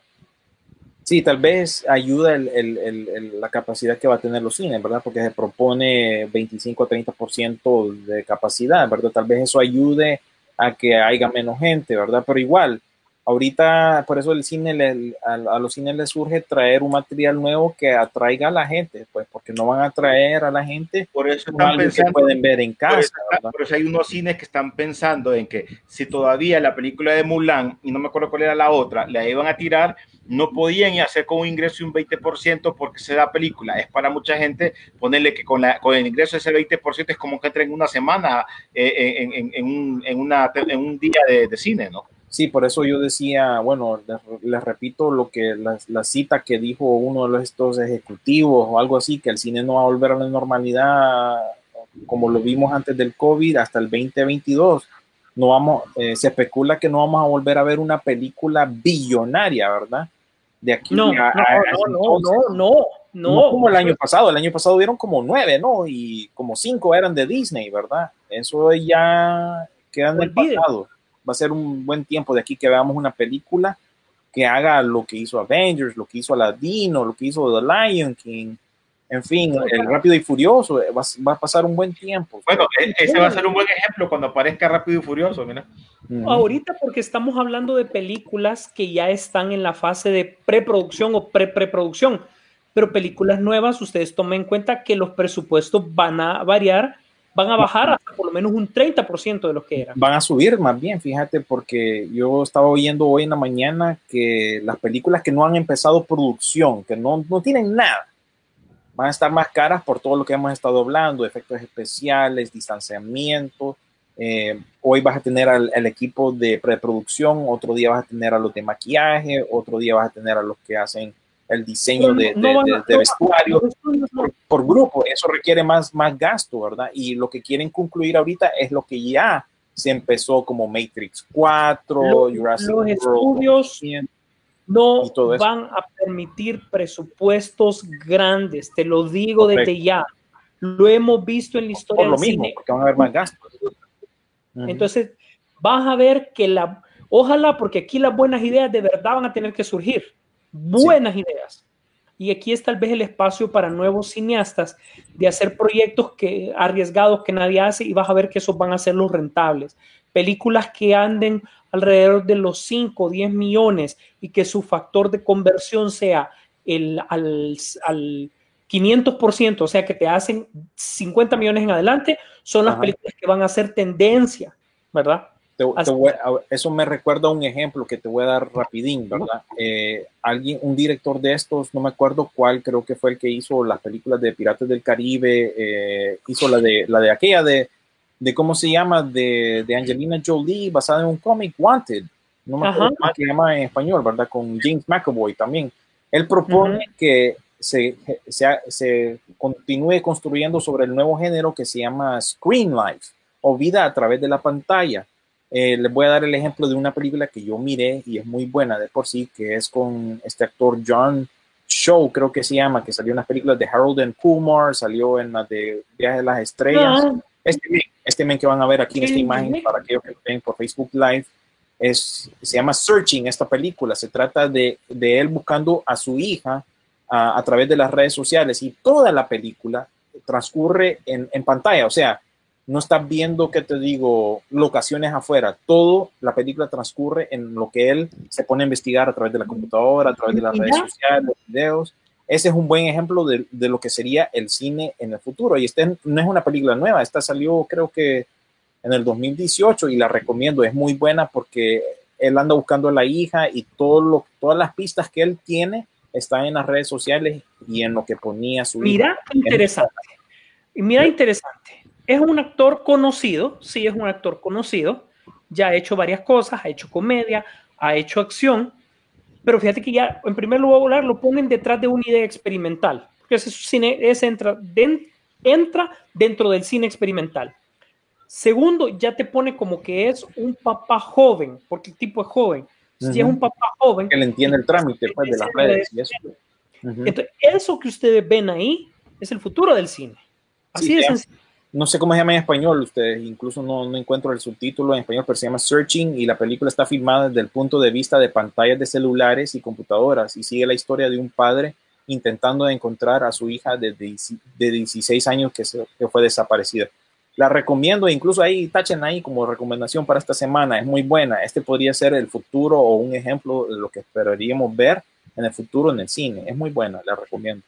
Sí, tal vez ayuda el- el- el- la capacidad que va a tener los cines, ¿verdad? Porque se propone 25 a 30% de capacidad, ¿verdad? Tal vez eso ayude a que haya menos gente, ¿verdad? Pero igual, ahorita por eso el cine le- a, a los cines les surge traer un material nuevo que atraiga a la gente, pues porque no van a atraer a la gente Por eso están algo que pensando pueden ver en Por casa, por eso hay unos cines que están pensando en que si todavía la película de Mulan, y no me acuerdo cuál era la otra, la iban a tirar, no podían hacer con un ingreso de un 20% porque se da película. Es para mucha gente ponerle que con, la, con el ingreso de ese 20% es como que entra en una semana, eh, en, en- en un, en una, en un día de, de cine, ¿no? Sí, por eso yo decía, bueno, les, les repito lo que la, la cita que dijo uno de estos ejecutivos o algo así, que el cine no va a volver a la normalidad como lo vimos antes del COVID hasta el 2022. No vamos, eh, se especula que no vamos a volver a ver una película billonaria, ¿verdad? De aquí No, a- no, a- a no, no, no, no, como el año pasado, el año pasado hubieron como nueve, ¿no? Y como cinco eran de Disney, ¿verdad? Eso ya queda en el pasado. Va a ser un buen tiempo de aquí que veamos una película que haga lo que hizo Avengers, lo que hizo Aladino, lo que hizo The Lion King, en fin, el Rápido y Furioso, eh, va, va a pasar un buen tiempo. Bueno, e- ese va a ser un buen ejemplo cuando aparezca Rápido y Furioso, mira. Ahorita porque estamos hablando de películas que ya están en la fase de preproducción o pre-preproducción, pero películas nuevas, ustedes tomen en cuenta que los presupuestos van a variar, van a bajar hasta menos un 30% de lo que eran. van a subir más bien, fíjate, porque yo estaba oyendo hoy en la mañana que las películas que no han empezado producción, que no, no tienen nada, van a estar más caras por todo lo que hemos estado hablando, efectos especiales, distanciamiento. Eh, hoy vas a tener al, al equipo de preproducción, otro día vas a tener a los de maquillaje, otro día vas a tener a los que hacen el diseño de, vestuario por, por grupo, eso requiere más, más gasto, ¿verdad? Y lo que quieren concluir ahorita es lo que ya se empezó como Matrix 4, Los- Jurassic los estudios 100. no van a permitir presupuestos grandes, te lo digo Correcto. desde ya. Lo hemos visto en la historia por lo del mismo, cine. porque van a haber más gastos. Entonces, vas a ver que la, ojalá, porque aquí las buenas ideas de verdad van a tener que surgir. Buenas ideas. Y aquí es tal vez el espacio para nuevos cineastas de hacer proyectos que, arriesgados que nadie hace y vas a ver que esos van a ser los rentables. Películas que anden alrededor de los 5 o 10 millones y que su factor de conversión sea el, al, al 500%, o sea que te hacen 50 millones en adelante, son las Ajá. películas que van a ser tendencia, ¿verdad? Te- te voy eso me recuerda a un ejemplo que te voy a dar rapidín, ¿verdad? Eh, alguien, un director de estos, no me acuerdo cuál, creo que fue el que hizo las películas de Piratas del Caribe, eh, hizo la de, la de aquella de, de ¿cómo se llama? De, de Angelina Jolie, basada en un cómic, Wanted. No me acuerdo Ajá. cómo se llama en español, ¿verdad? Con James McAvoy también. Él propone que se, se, se continúe construyendo sobre el nuevo género que se llama Screen Life o vida a través de la pantalla. Eh, les voy a dar el ejemplo de una película que yo miré y es muy buena de por sí, que es con este actor John Show, creo que se llama, que salió en las películas de Harold and Kumar, salió en las de Viaje de las Estrellas. Ah, Este men, este men que van a ver aquí en esta imagen para aquellos que lo ven por Facebook Live, es, se llama Searching esta película. Se trata de, de él buscando a su hija a, a través de las redes sociales y toda la película transcurre en, en pantalla. O sea, no estás viendo, que te digo, locaciones afuera. Todo la película transcurre en lo que él se pone a investigar a través de la computadora, a través de las redes sociales, videos. Ese es un buen ejemplo de, de lo que sería el cine en el futuro. Y este no es una película nueva, esta salió creo que en el 2018 y la recomiendo, es muy buena porque él anda buscando a la hija y todo lo, todas las pistas que él tiene están en las redes sociales y en lo que ponía su hija. Mira, qué interesante. Mira, interesante. Es un actor conocido, sí, es un actor conocido. Ya ha hecho varias cosas, ha hecho comedia, ha hecho acción. Pero fíjate que ya, en primer lugar, lo ponen detrás de una idea experimental. Porque ese cine ese entra, den- entra dentro del cine experimental. Segundo, ya te pone como que es un papá joven, porque el tipo es joven. Si es un papá joven, que le entiende el trámite pues, de las redes y eso. Entonces eso que ustedes ven ahí es el futuro del cine. Así Sí, de sencillo. No sé cómo se llama en español, ustedes, incluso no, no encuentro el subtítulo en español, pero se llama Searching y la película está filmada desde el punto de vista de pantallas de celulares y computadoras y sigue la historia de un padre intentando encontrar a su hija de, de 16 años que, que fue desaparecida. la recomiendo, incluso ahí tachen ahí como recomendación para esta semana, es muy buena. Este podría ser el futuro o un ejemplo de lo que esperaríamos ver en el futuro en el cine. Es muy buena, la recomiendo.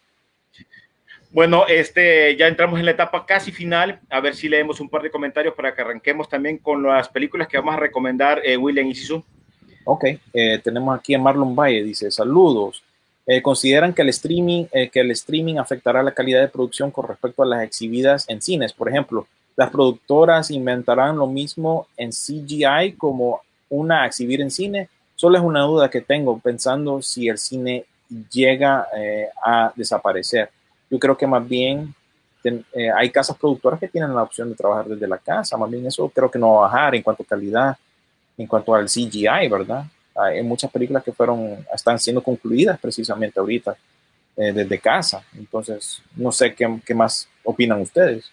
Bueno, este, ya entramos en la etapa casi final. A ver si leemos un par de comentarios para que arranquemos también con las películas que vamos a recomendar, eh, William y Sisu. Ok, eh, tenemos aquí a Marlon Valle, dice, saludos. Eh, ¿Consideran que el, streaming, eh, que el streaming afectará la calidad de producción con respecto a las exhibidas en cines? Por ejemplo, ¿las productoras inventarán lo mismo en CGI como una exhibir en cine? Solo es una duda que tengo pensando si el cine llega a desaparecer. Yo creo que más bien ten- eh, hay casas productoras que tienen la opción de trabajar desde la casa. Más bien eso creo que no va a bajar en cuanto a calidad, en cuanto al CGI, ¿verdad? Hay muchas películas que fueron, están siendo concluidas precisamente ahorita eh, desde casa. Entonces, no sé qué, qué más opinan ustedes.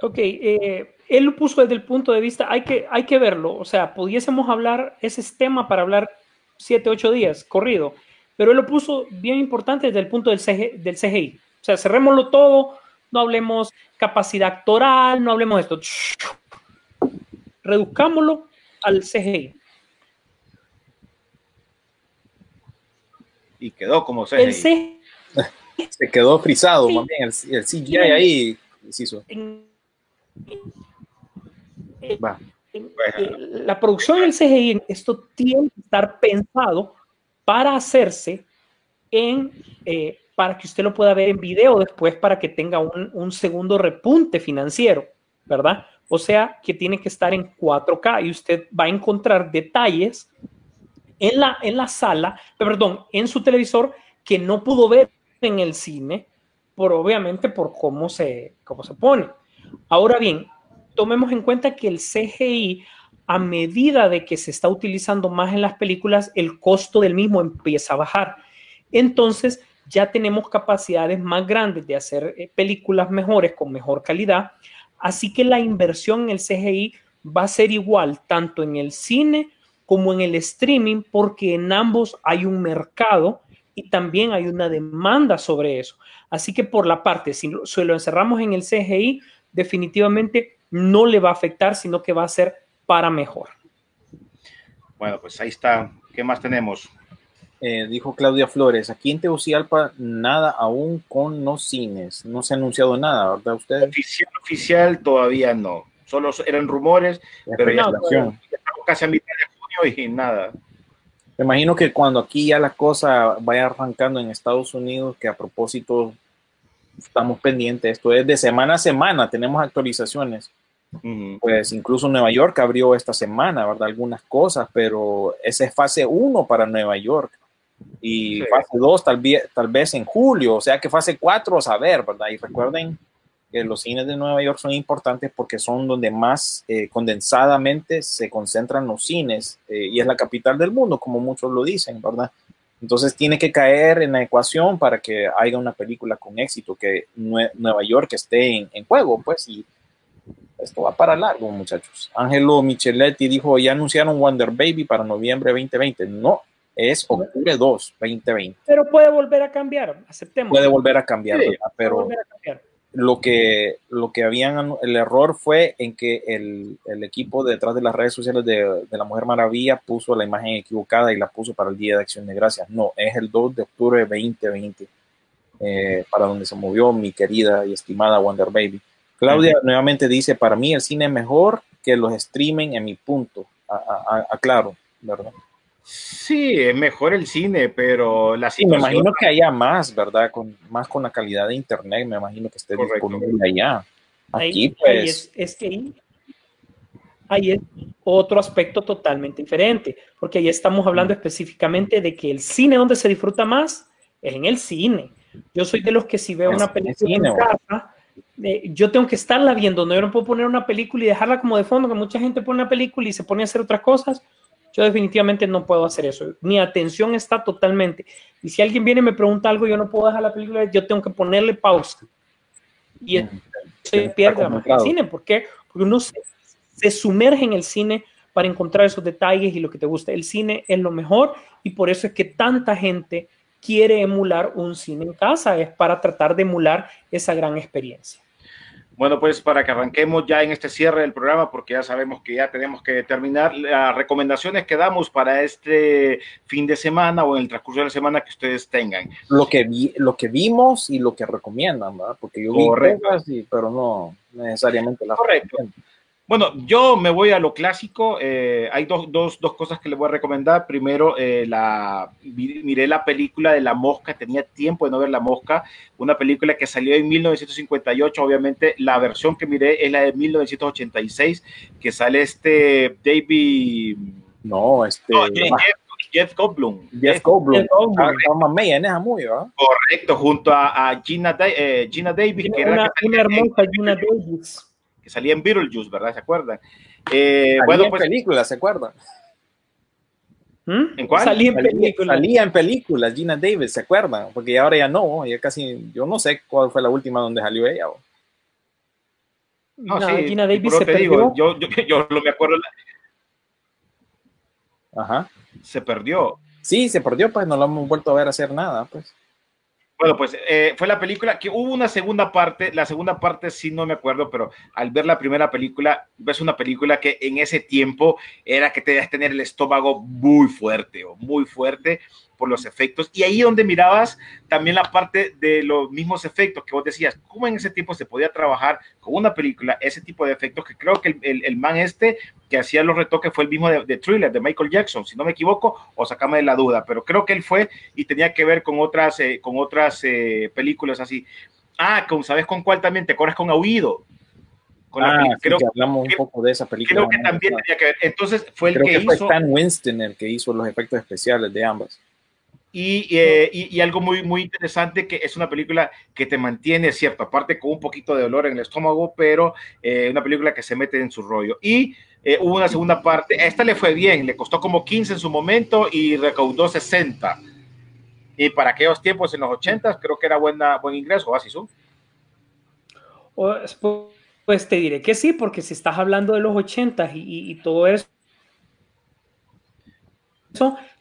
Ok, eh, él lo puso desde el punto de vista, hay que, hay que verlo, o sea, pudiésemos hablar, ese es tema para hablar siete, ocho días corrido, pero él lo puso bien importante desde el punto del, CG del CGI. O sea, cerrémoslo todo, no hablemos capacidad actoral, no hablemos de esto. Reduzcámoslo al CGI. Y quedó como se El CGI Se quedó frisado, más bien el, el CGI ahí. se hizo. Va. la producción del CGI, esto tiene que estar pensado para hacerse en, eh, para que usted lo pueda ver en video después, para que tenga un, un segundo repunte financiero, ¿verdad? O sea, que tiene que estar en 4K y usted va a encontrar detalles en la, en la sala, perdón, en su televisor que no pudo ver en el cine, por obviamente por cómo se, cómo se pone. Ahora bien, tomemos en cuenta que el CGI, a medida de que se está utilizando más en las películas, el costo del mismo empieza a bajar. Entonces, ya tenemos capacidades más grandes de hacer eh, películas mejores con mejor calidad. Así que la inversión en el CGI va a ser igual tanto en el cine como en el streaming, porque en ambos hay un mercado y también hay una demanda sobre eso. Así que por la parte, si lo, si lo encerramos en el CGI, definitivamente no le va a afectar, sino que va a ser para mejor. Bueno, pues ahí está. ¿Qué más tenemos? Eh, dijo Claudia Flores, aquí en Tegucigalpa nada aún con los cines. No se ha anunciado nada, ¿verdad ustedes? Oficial, oficial, todavía no. Solo eran rumores, pero ya, estamos casi a mitad de junio y nada. Me imagino que cuando aquí ya la cosa vaya arrancando en Estados Unidos, que a propósito estamos pendientes, esto es de semana a semana, tenemos actualizaciones. Pues incluso Nueva York abrió esta semana, ¿verdad? Algunas cosas, pero esa es fase 1 para Nueva York. Y Sí. fase 2 tal, vez- tal vez en julio, o sea que fase 4 a saber, ¿verdad? Y recuerden que los cines de Nueva York son importantes porque son donde más eh, condensadamente se concentran los cines eh, y es la capital del mundo, como muchos lo dicen, ¿verdad? Entonces tiene que caer en la ecuación para que haya una película con éxito, que Nue- Nueva York esté en, en juego, pues, y esto va para largo, muchachos. Angelo Micheletti dijo, ya anunciaron Wonder Baby para noviembre 2020. No, es octubre 2, 2020. Pero puede volver a cambiar, aceptemos. Puede volver a cambiar, Sí, pero volver a cambiar. lo que, lo que habían, el error fue en que el, el equipo detrás de las redes sociales de, de la Mujer Maravilla puso la imagen equivocada y la puso para el Día de Acción de Gracias. No, es el 2 de octubre de 2020, eh, para donde se movió mi querida y estimada Wonder Baby. Claudia nuevamente dice, para mí el cine es mejor que los streaming en mi punto. A- a- a- Aclaro, ¿verdad? Sí, es mejor el cine, pero la Sí, me situación... imagino que haya más, ¿verdad? Con, más con la calidad de internet, me imagino que esté Correcto. disponible allá. Ahí- Aquí, ahí pues, es, es que ahí, ahí es otro aspecto totalmente diferente, porque ahí estamos hablando específicamente de que el cine donde se disfruta más es en el cine. Yo soy de los que si veo Es una película cine, en casa, eh, yo tengo que estarla viendo, no yo no puedo poner una película y dejarla como de fondo, que mucha gente pone una película y se pone a hacer otras cosas. Yo definitivamente no puedo hacer eso. Mi atención está totalmente. Y si alguien viene y me pregunta algo, yo no puedo dejar la película, yo tengo que ponerle pausa. Y Mm, se pierde la magia del cine. ¿Por qué? Porque uno se, se sumerge en el cine para encontrar esos detalles y lo que te gusta. El cine es lo mejor y por eso es que tanta gente quiere emular un cine en casa, es para tratar de emular esa gran experiencia. Bueno, pues para que arranquemos ya en este cierre del programa, porque ya sabemos que ya tenemos que terminar las recomendaciones que damos para este fin de semana o en el transcurso de la semana que ustedes tengan. Lo que, vi, lo que vimos y lo que recomiendan, ¿verdad? Porque yo Correcto. vi cosas, y- pero no necesariamente las Correcto. recomiendo. Bueno, yo me voy a lo clásico. eh, hay dos, dos, dos cosas que les voy a recomendar. Primero, eh, la, miré la película de La Mosca. Tenía tiempo de no ver La Mosca. Una película que salió en 1958. Obviamente, la versión que miré es la de 1986, que sale este David... No, este. No, Jeff, Jeff Goldblum. Jeff Goldblum. Jeff Goldblum. Ah, estaba mamey en esa movie, ¿verdad? Correcto, junto a, a Gina, Da- eh, Gina Davis, que, era Una, que, una salía en- hermosa Gina Davis. Que salía en Beetlejuice, ¿verdad? ¿Se acuerdan? Eh, Salía bueno, en pues, películas, ¿se acuerdan? ¿Mm? ¿En cuál? Salí en Salía, película. salía en películas, Gina Davis, ¿se acuerdan? Porque ahora ya no, ya casi, yo no sé cuál fue la última donde salió ella. no, No, sí, Gina Davis se perdió. digo, yo, yo, yo lo me acuerdo, Ajá. se perdió. Sí, se perdió, pues no lo hemos vuelto a ver hacer nada, pues. Bueno, pues eh, fue la película que hubo una segunda parte, la segunda parte sí no me acuerdo, pero al ver la primera película, ves una película que en ese tiempo era que te debías tener el estómago muy fuerte o muy fuerte por los efectos. Y ahí donde mirabas también la parte de los mismos efectos que vos decías, cómo en ese tiempo se podía trabajar con una película, ese tipo de efectos que creo que el, el, el man este que hacía los retoques fue el mismo de, de Thriller, de Michael Jackson, si no me equivoco, o sacame de la duda, pero creo que él fue y tenía que ver con otras, eh, con otras eh, películas así. Ah, con, ¿sabes con cuál también? ¿Te acuerdas con Aullido? Con la Ah, sí, creo, que hablamos un creo- poco de esa película. creo que también tenía que ver. Entonces fue el Creo que, que fue hizo... Stan Winston el que hizo los efectos especiales de ambas. Y, eh, y, y algo muy, muy interesante que es una película que te mantiene, cierto, aparte con un poquito de dolor en el estómago, pero eh, una película que se mete en su rollo. Y eh, hubo una segunda parte, esta le fue bien, le costó como 15 en su momento y recaudó 60. Y para aquellos tiempos, en los 80, creo que era buena, buen ingreso, así su. Pues te diré que sí, porque si estás hablando de los 80 y, y- todo eso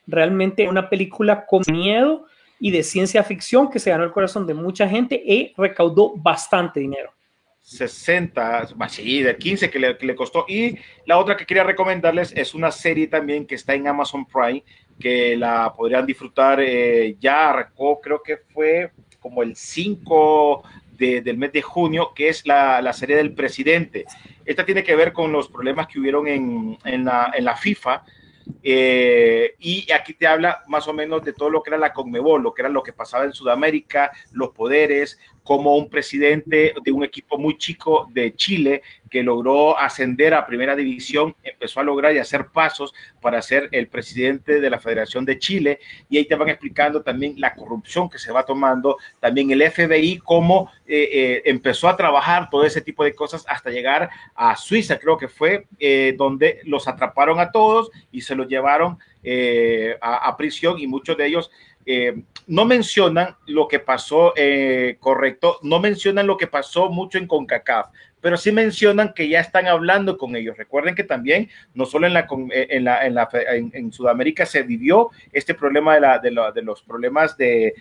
realmente una película con miedo y de ciencia ficción que se ganó el corazón de mucha gente y recaudó bastante dinero. 60, más sí, de 15 que le, que le costó. Y la otra que quería recomendarles es una serie también que está en Amazon Prime, que la podrían disfrutar eh, ya arrancó, creo que fue como el 5 de- del mes de junio, que es la, la serie del presidente. Esta tiene que ver con los problemas que hubieron en, en la, en la FIFA. Eh, y aquí te habla más o menos de todo lo que era la Conmebol, lo que era lo que pasaba en Sudamérica, los poderes, como un presidente de un equipo muy chico de Chile que logró ascender a primera división, empezó a lograr y hacer pasos para ser el presidente de la Federación de Chile. Y ahí te van explicando también la corrupción que se va tomando, también el FBI, cómo eh, eh, empezó a trabajar todo ese tipo de cosas hasta llegar a Suiza, creo que fue, eh, donde los atraparon a todos y se los llevaron a prisión y muchos de ellos eh, no mencionan lo que pasó eh, correcto, no mencionan lo que pasó mucho en CONCACAF, pero sí mencionan que ya están hablando con ellos. Recuerden que también, no solo en, la, eh, en, la, en, la, en, Sudamérica se vivió este problema de, de, de los problemas de,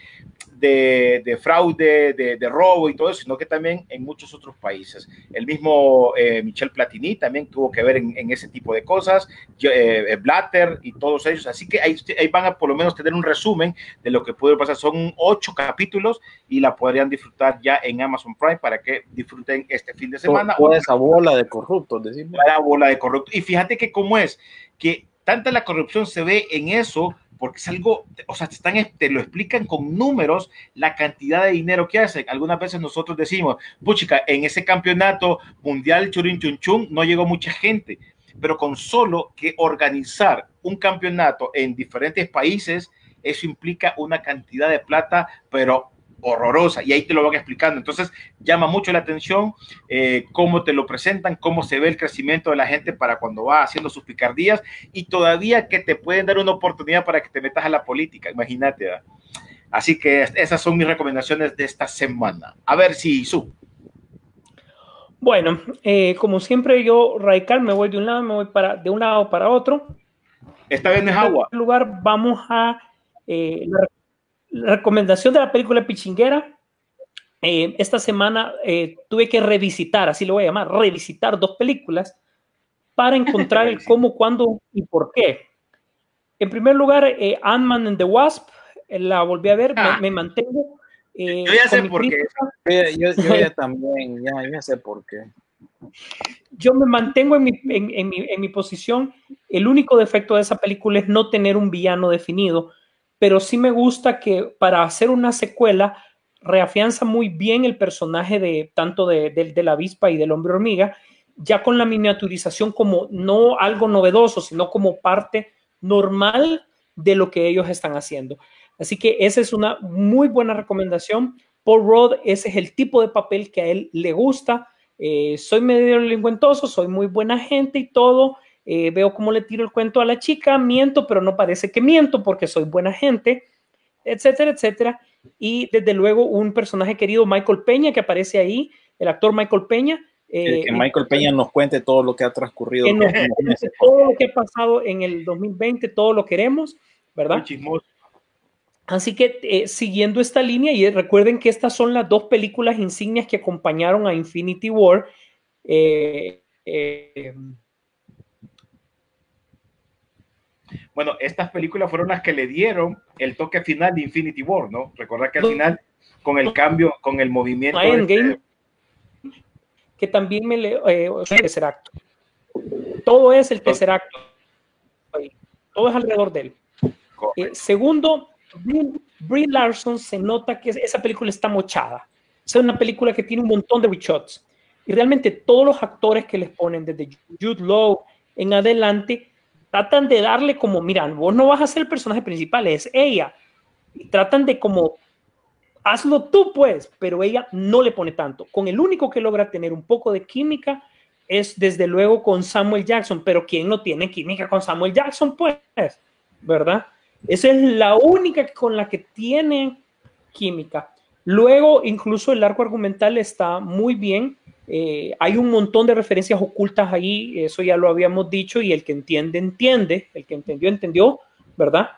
de, de fraude, de, de, robo y todo eso, sino que también en muchos otros países. El mismo eh, Michel Platini también tuvo que ver en, en ese tipo de cosas, yo, eh, Blatter y todos ellos. Así que ahí, ahí, van a por lo menos tener un resumen de lo que puede pasar. Son ocho capítulos y la podrían disfrutar ya en Amazon Prime para que disfruten este fin de semana. Toda esa bola de corruptos, decimos. La bola de corruptos. Y fíjate que cómo es, que tanta la corrupción se ve en eso porque es algo, o sea, te, están, te lo explican con números la cantidad de dinero que hacen. Algunas veces nosotros decimos, puchica, en ese campeonato mundial churin chun chun no llegó mucha gente, pero con solo que organizar un campeonato en diferentes países, eso implica una cantidad de plata, pero horrorosa y ahí te lo van explicando. Entonces llama mucho la atención eh, cómo te lo presentan, cómo se ve el crecimiento de la gente para cuando va haciendo sus picardías y todavía que te pueden dar una oportunidad para que te metas a la política, imagínate. ¿verdad? Así que esas son mis recomendaciones de esta semana. A ver si su. Bueno, eh, como siempre yo radical me voy de un lado, me voy para de un lado para otro. Esta vez no es agua. En lugar vamos a eh, la, la recomendación de la película Pichinguera. eh, esta semana eh, tuve que revisitar, así lo voy a llamar, revisitar dos películas para encontrar el cómo, cuándo y por qué. En primer lugar, eh, Ant-Man and the Wasp, eh, la volví a ver, me- Ah. me, mantengo. eh, Yo ya sé por qué. Yo, yo- yo ya también, ya, ya sé por qué. yo me mantengo en mi, en, en mi, en mi posición. El único defecto de esa película es no tener un villano definido, pero sí me gusta que para hacer una secuela reafianza muy bien el personaje de tanto de, de- de la avispa y del hombre hormiga, ya con la miniaturización como no algo novedoso, sino como parte normal de lo que ellos están haciendo. Así que esa es una muy buena recomendación. Paul Rudd, ese es el tipo de papel que a él le gusta. Eh, soy medio delincuentoso, soy muy buena gente y todo. Eh, veo cómo le tiro el cuento a la chica, miento, pero no parece que miento porque soy buena gente, etcétera, etcétera. Y desde luego un personaje querido, Michael Peña, que aparece ahí, el actor Michael Peña. Que, eh, que Michael Peña nos cuente todo lo que ha transcurrido. nos los últimos meses. todo lo que ha pasado en el 2020, todo lo queremos, ¿verdad? Así que eh, siguiendo esta línea, y recuerden que estas son las dos películas insignias que acompañaron a Infinity War. eh, eh, Bueno, estas películas fueron las que le dieron el toque final de Infinity War, ¿no? Recordar que al final, con el cambio, con el movimiento. Endgame, este- que también me le, eh, el tercer acto. Todo es el tercer acto. Todo es alrededor de él. Eh, segundo, Brie, Brie Larson se nota que esa película está mochada. Es una película que tiene un montón de reshots. Y realmente todos los actores que les ponen, desde Jude Law en adelante, tratan de darle como, mira, vos no vas a ser el personaje principal, es ella. Tratan de como, hazlo tú pues, pero ella no le pone tanto. Con el único que logra tener un poco de química es desde luego con Samuel Jackson, pero ¿quién no tiene química con Samuel Jackson pues? ¿Verdad? Esa es la única con la que tiene química. Luego, incluso el arco argumental está muy bien. Eh, hay un montón de referencias ocultas ahí, eso ya lo habíamos dicho, y el que entiende, entiende, el que entendió, entendió, ¿verdad?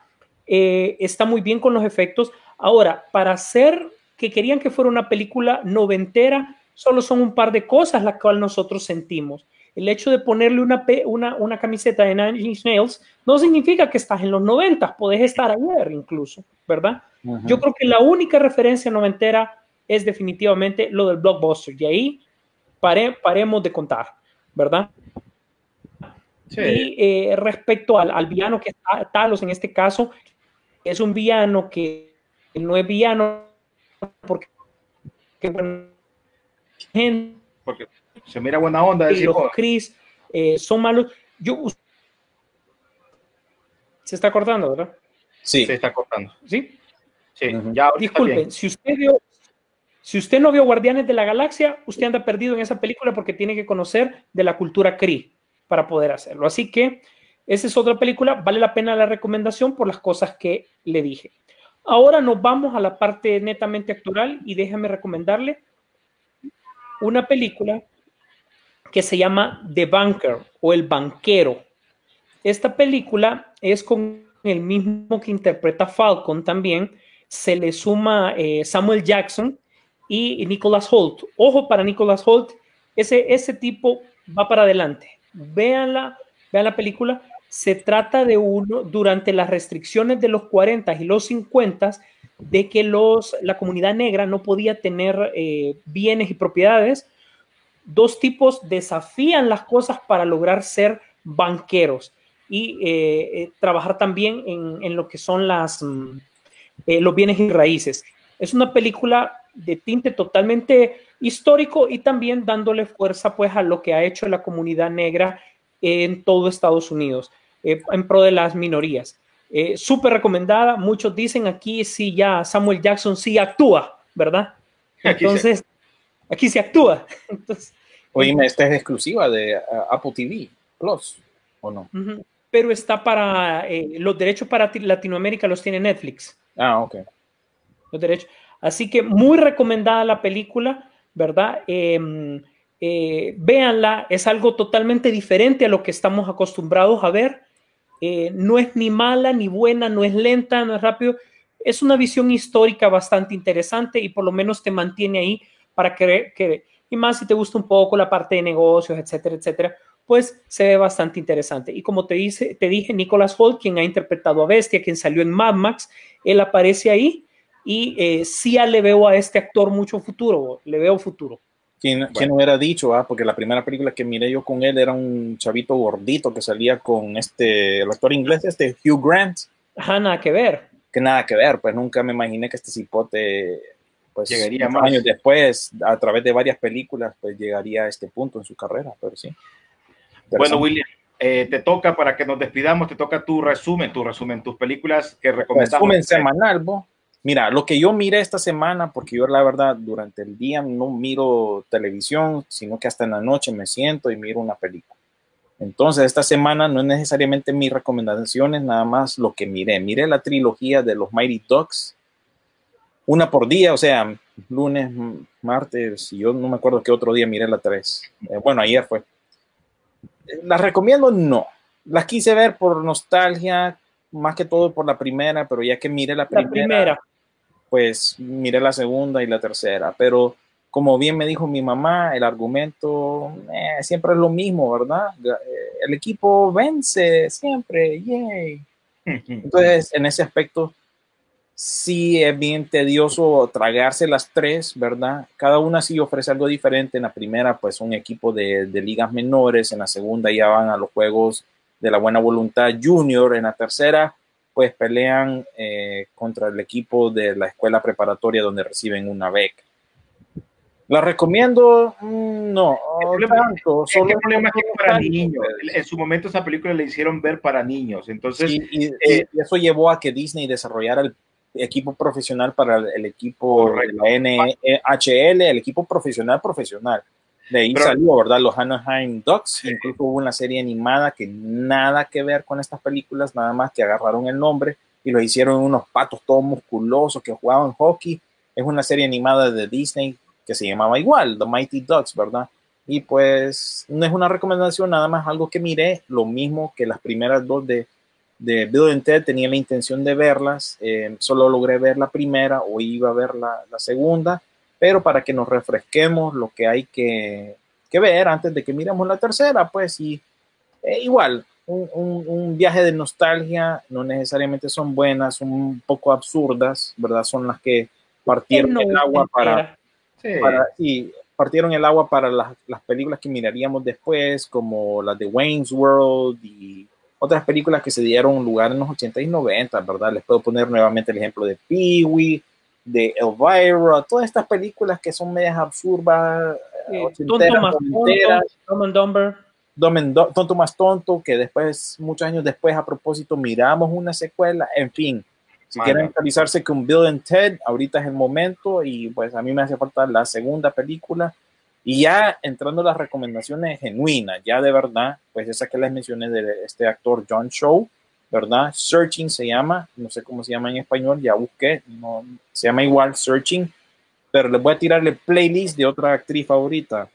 Eh, está muy bien con los efectos. Ahora, para hacer que querían que fuera una película noventera, solo son un par de cosas las cuales nosotros sentimos. El hecho de ponerle una, una, una camiseta de Nine Inch Nails no significa que estás en los 90, podés estar ayer incluso, ¿verdad? Ujú. Yo creo que la única referencia noventera es definitivamente lo del blockbuster. Y ahí pare- paremos de contar, ¿verdad? Sí. Y eh, respecto al, al villano que está Talos en este caso, es un villano que no es villano porque que, bueno, gente, Porque se mira buena onda. decir, los "Oh, Chris eh, son malos. Yo, se está cortando, ¿verdad? Sí, se está cortando. Sí. Sí, ya ahorita Disculpen, bien. si usted vio, si usted no vio Guardianes de la Galaxia, usted anda perdido en esa película porque tiene que conocer de la cultura Kree para poder hacerlo. Así que esa es otra película, vale la pena la recomendación por las cosas que le dije. Ahora nos vamos a la parte netamente actoral y déjame recomendarle una película que se llama The Banker o El Banquero. Esta película es con el mismo que interpreta Falcon también. Se le suma eh, Samuel Jackson y Nicholas Holt. Ojo para Nicholas Holt, ese, ese tipo va para adelante. Véanla, vean la película. Se trata de uno durante las restricciones de los 40 y los 50 de que los, la comunidad negra no podía tener eh, bienes y propiedades. Dos tipos desafían las cosas para lograr ser banqueros y eh, eh, trabajar también en, en, lo que son las, mm, los bienes y raíces. Es una película de tinte totalmente histórico y también dándole fuerza pues a lo que ha hecho la comunidad negra en todo Estados Unidos, eh, en pro de las minorías. Eh, Súper recomendada, muchos dicen aquí sí ya Samuel Jackson sí actúa, ¿verdad? Aquí Entonces, aquí se actúa. Entonces, Oíme, esta es exclusiva de uh, Apple TV Plus, ¿o no? pero está para eh, los derechos para ti- Latinoamérica los tiene Netflix. Ah, ok. los derechos. Así que muy recomendada la película, ¿verdad? Eh, eh, véanla, es algo totalmente diferente a lo que estamos acostumbrados a ver. Eh, no es ni mala ni buena, no es lenta, no es rápido. es una visión histórica bastante interesante y por lo menos te mantiene ahí para que, que y más si te gusta un poco la parte de negocios, etcétera, etcétera, pues se ve bastante interesante. Y como te, dice, te dije, Nicholas Holt, quien ha interpretado a Bestia, quien salió en Mad Max, él aparece ahí y eh, sí le veo a este actor mucho futuro, le veo futuro. ¿Quién, ¿quién hubiera dicho? Ah? Porque la primera película que miré yo con él era un chavito gordito que salía con este, el actor inglés, este Hugh Grant. Ajá, nada que ver. Que nada que ver, pues nunca me imaginé que este cipote, pues Llegaría más. años después, a través de varias películas, pues llegaría a este punto en su carrera, pero sí. Bueno. William, eh, te toca para que nos despidamos, te toca tu resumen, tu resumen, tus películas que recomendamos. Resumen semanal, bo. Mira, lo que yo miré esta semana, porque yo la verdad durante el día no miro televisión, sino que hasta en la noche me siento y miro una película. Entonces, esta semana no es necesariamente mis recomendaciones, nada más lo que miré. Miré la trilogía de los Mighty Ducks, una por día, o sea, lunes, martes, y yo no me acuerdo qué otro día miré la tres. Eh, bueno, ayer fue. ¿Las recomiendo? No. Las quise ver por nostalgia, más que todo por la primera, pero ya que miré la primera. Pues miré la segunda y la tercera. Pero como bien me dijo mi mamá, el argumento eh, siempre es lo mismo, ¿verdad? Eh, El equipo vence siempre, yay. Entonces, en ese aspecto, sí es bien tedioso tragarse las tres, ¿verdad? Cada una sí ofrece algo diferente. En la primera, pues un equipo de, de ligas menores. En la segunda ya van a los juegos de la buena voluntad junior. En la tercera, pues pelean eh, contra el equipo de la escuela preparatoria donde reciben una beca. ¿La recomiendo? Mm, No, problema- tanto. Es Solo el problema es que para niños. En su momento esa película le hicieron ver para niños. Entonces, Sí, y, eh, y eso llevó a que Disney desarrollara el equipo profesional para el, el equipo de Correcto. la NHL, el equipo profesional profesional. De ahí Pero- salió, ¿verdad? Los Anaheim Ducks. Incluso hubo una serie animada que nada que ver con estas películas, nada más que agarraron el nombre y lo hicieron unos patos todos musculosos que jugaban hockey. Es una serie animada de Disney que se llamaba igual, The Mighty Ducks, ¿verdad? Y pues no es una recomendación, nada más algo que miré, lo mismo que las primeras dos de, de Bill and Ted, tenía la intención de verlas, eh, solo logré ver la primera o iba a ver la, la segunda, pero para que nos refresquemos lo que hay que, que ver antes de que miremos la tercera, pues y eh, igual, un, un- un viaje de nostalgia, no necesariamente son buenas, son un poco absurdas, ¿verdad? Son las que partieron No, el agua para, sí. para- sí, partieron el agua para las, las películas que miraríamos después, como las de Wayne's World y otras películas que se dieron lugar en los 80 y 90, ¿verdad? Les puedo poner nuevamente el ejemplo de Pee-wee, de Elvira, todas estas películas que son medias absurdas, Eh, tonto más tonto, Dumb and Dumber. Dumb and Do- tonto más tonto, que después, muchos años después, a propósito, miramos una secuela, en fin. Si Mano. quieren actualizarse con Bill and Ted, ahorita es el momento y pues a mí me hace falta la segunda película. Y ya entrando a las recomendaciones genuinas, ya de verdad, pues esa que les mencioné de este actor John Show, ¿verdad? Searching se llama, no sé cómo se llama en español, ya busqué, no, se llama igual Searching, pero les voy a tirar el playlist de otra actriz favorita.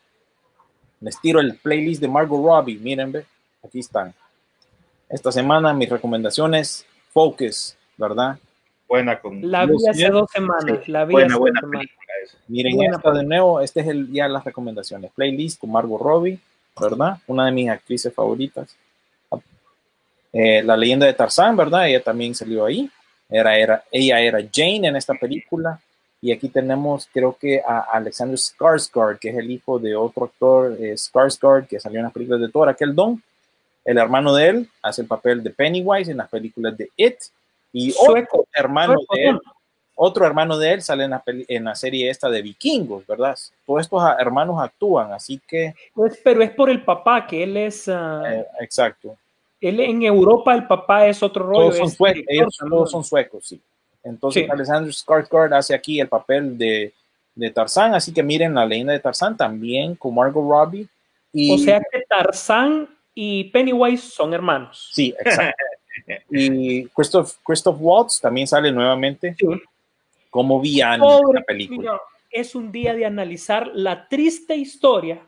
Les tiro el playlist de Margot Robbie, miren, ve, aquí están. Esta semana mis recomendaciones, Focus, ¿verdad? buena con La vi hace dos semanas. La vi buena, hace buena dos semanas. Miren Buena esta de nuevo, este es el, ya las recomendaciones. Playlist con Margot Robbie, ¿verdad? Una de mis actrices favoritas. Eh, la leyenda de Tarzán, ¿verdad? Ella también salió ahí. Era, era, ella era Jane en esta película. Y aquí tenemos, creo que a Alexander Skarsgård, que es el hijo de otro actor, eh, Skarsgård, que salió en las películas de Thor, aquel Don. El hermano de él hace el papel de Pennywise en las películas de It. Y Sueco. otro hermano Sueco, de él otro hermano de él sale en la, peli- en la serie esta de vikingos, ¿verdad? Todos estos ah, hermanos actúan, así que, Pues, pero es por el papá, que él es. ah, eh, exacto. Él en Europa, el papá es otro rollo. Todos son suecos, ellos todos son suecos, sí. Entonces, Sí. Alexander Skarsgård hace aquí el papel de, de Tarzán, así que miren la leyenda de Tarzán también con Margot Robbie. Y, O sea que Tarzán y Pennywise son hermanos. sí, exacto. y Christoph, Christoph Waltz también sale nuevamente Sí. como villano en Pobre la película. es un día de analizar la triste historia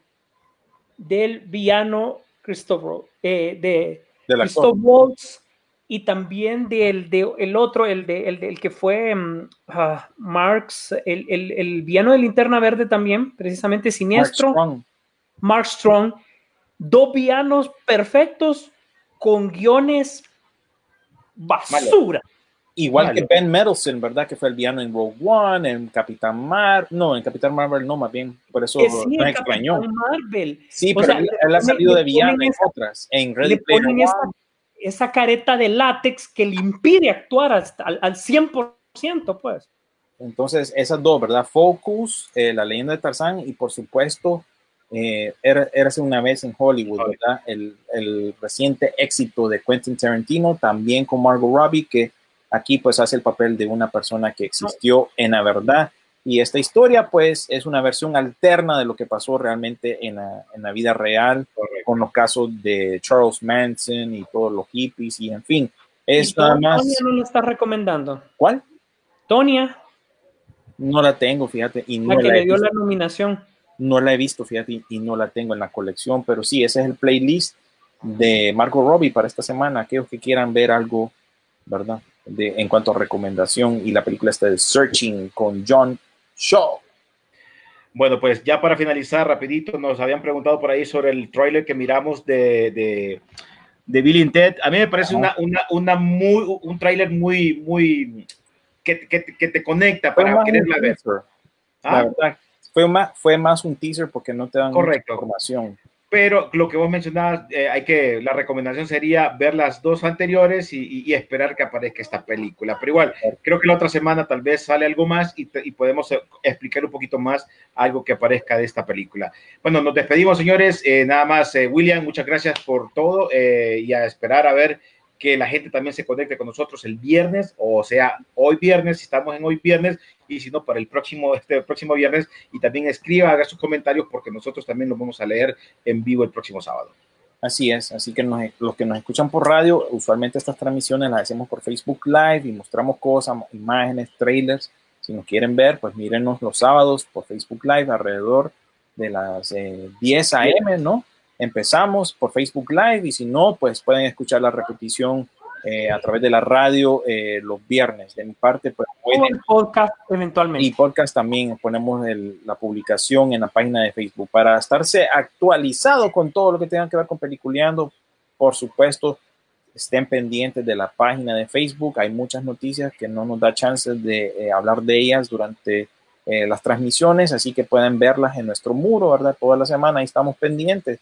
del villano Christopher, eh, de Actor. Christoph Waltz y también del de, el otro, el, de, el, el que fue um, uh, Marx, el, el, el, villano de Linterna Verde también, precisamente siniestro. Mark Strong. Mark Strong. Dos villanos perfectos con guiones basura. Igual que Ben Mendelsohn, ¿verdad? Que fue el villano en Rogue One, en Capitán Mar... No, en Capitán Marvel no, más bien. Por eso sí, nos el extrañó. Capitán Marvel. Sí, O pero sea, él, él ha salido le de villano en esa- otras. En Ready le Player ponen One. esa, esa careta de látex que le impide actuar hasta al, al 100%, pues. Entonces, esas dos, ¿verdad? Focus, eh, La leyenda de Tarzán y por supuesto, eh, era, Érase una vez en Hollywood, Hollywood. ¿verdad? El, el reciente éxito de Quentin Tarantino, también con Margot Robbie, que aquí pues hace el papel de una persona que existió en la verdad. Y esta historia pues es una versión alterna de lo que pasó realmente en la, en la vida real, con los casos de Charles Manson y todos los hippies y en fin. Es Y nada Tonya más... no la está recomendando. ¿Cuál? Tonia, No la tengo, fíjate, y no la que la, le dio visto, la nominación. no la he visto, fíjate, y, y no la tengo en la colección, pero sí, ese es el playlist de Margot Robbie para esta semana, aquellos que quieran ver algo, ¿verdad? De, en cuanto a recomendación, y la película está de Searching con John Shaw. Bueno, pues ya para finalizar, rapidito, nos habían preguntado por ahí sobre el tráiler que miramos de, de, de Bill and Ted. A mí me parece una, una, una muy, un tráiler muy, muy, que, que, que te conecta Fue para quererla ver. Ah, fue más, fue más un teaser porque no te dan mucha Correcto. información. Pero lo que vos mencionabas, eh, hay que, la recomendación sería ver las dos anteriores y, y- y esperar que aparezca esta película. Pero igual, creo que la otra semana tal vez sale algo más y, te- y podemos eh, explicar un poquito más algo que aparezca de esta película. Bueno, nos despedimos, señores. Eh, nada más, eh, William, muchas gracias por todo eh, y a esperar a ver que la gente también se conecte con nosotros el viernes, o sea, hoy viernes, si estamos en hoy viernes, y si no, para el próximo, este próximo viernes, y también escriba, haga sus comentarios, porque nosotros también los vamos a leer en vivo el próximo sábado. Así es, así que los que nos escuchan por radio, usualmente estas transmisiones las hacemos por Facebook Live y mostramos cosas, imágenes, trailers. Si nos quieren ver, pues mírenos los sábados por Facebook Live alrededor de las eh, 10 a.m., ¿no? Empezamos por Facebook Live y si no, pues pueden escuchar la repetición eh, a través de la radio eh, los viernes. De mi parte, pues pueden el podcast eventualmente. y podcast también ponemos el- la publicación en la página de Facebook para estarse actualizado con todo lo que tenga que ver con peliculeando. Por supuesto, estén pendientes de la página de Facebook. Hay muchas noticias que no nos da chance de eh, hablar de ellas durante eh, las transmisiones, así que pueden verlas en nuestro muro, ¿verdad? Toda la semana ahí estamos pendientes.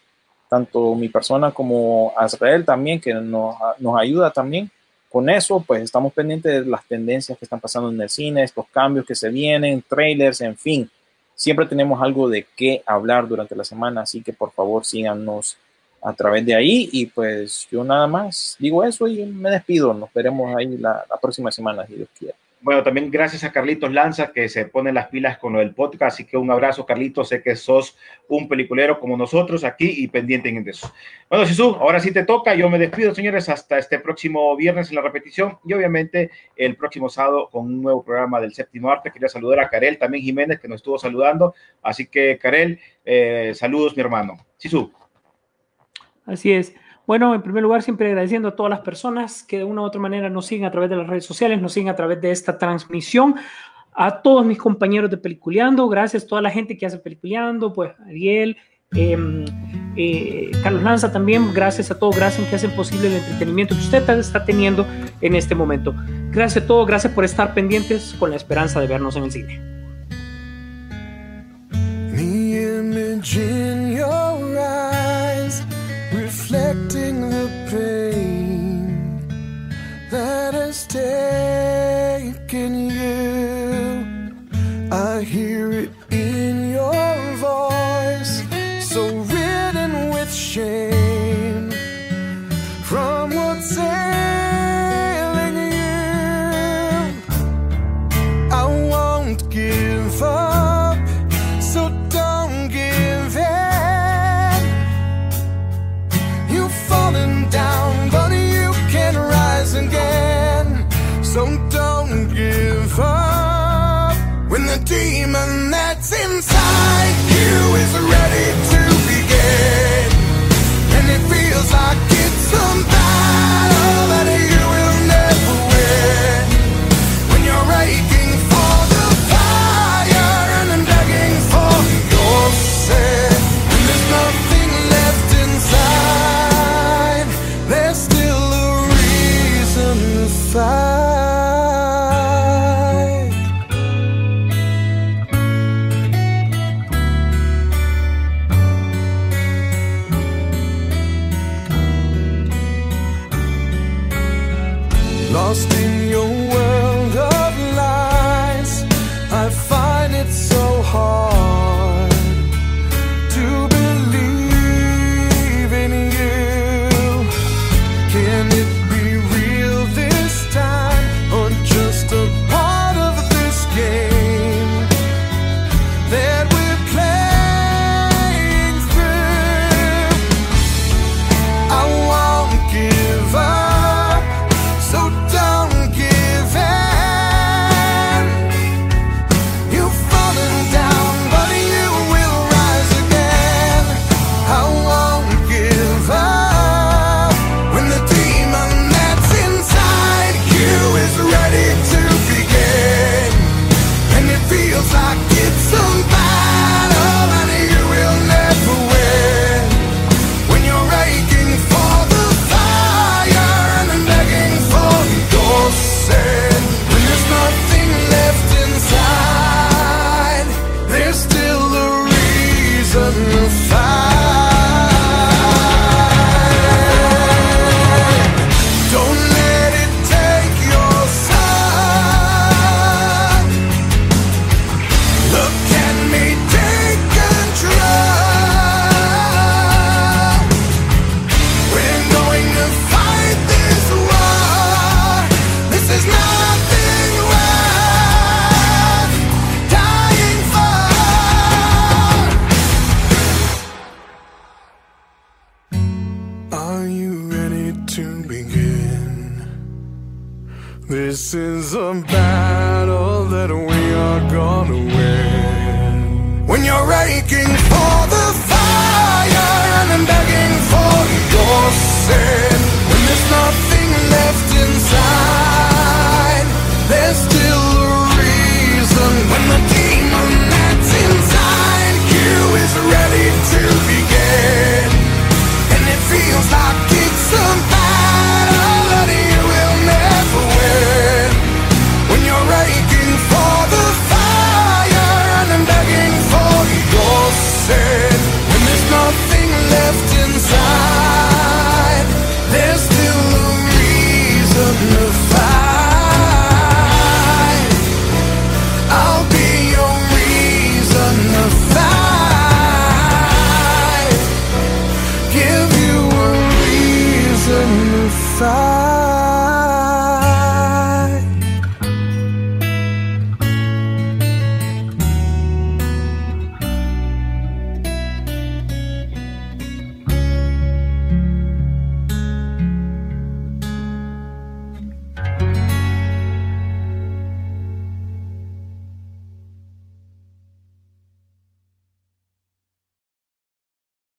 Tanto mi persona como Azrael también, que nos, nos ayuda también con eso, pues estamos pendientes de las tendencias que están pasando en el cine, estos cambios que se vienen, trailers, en fin. Siempre tenemos algo de qué hablar durante la semana, así que por favor síganos a través de ahí y pues yo nada más digo eso y me despido. Nos veremos ahí la, la próxima semana, si Dios quiere. Bueno, también gracias a Carlitos Lanza que se pone las pilas con lo del podcast. Así que un abrazo, Carlitos. Sé que sos un peliculero como nosotros aquí y pendiente en eso. Bueno, Sisu, ahora sí te toca. Yo me despido, señores, hasta este próximo viernes en la repetición y obviamente el próximo sábado con un nuevo programa del séptimo arte. Quería saludar a Karel, también Jiménez, que nos estuvo saludando. Así que, Karel, eh, saludos, mi hermano. Sisu. Así es. Bueno, en primer lugar, siempre agradeciendo a todas las personas que de una u otra manera nos siguen a través de las redes sociales, nos siguen a través de esta transmisión. A todos mis compañeros de Peliculeando, gracias a toda la gente que hace Peliculeando, pues Ariel, eh, eh, Carlos Lanza también, gracias a todos, gracias que hacen posible el entretenimiento que usted está teniendo en este momento. Gracias a todos, gracias por estar pendientes con la esperanza de vernos en el cine. Reflecting the pain that has taken you. I hear it in your voice, so ridden with shame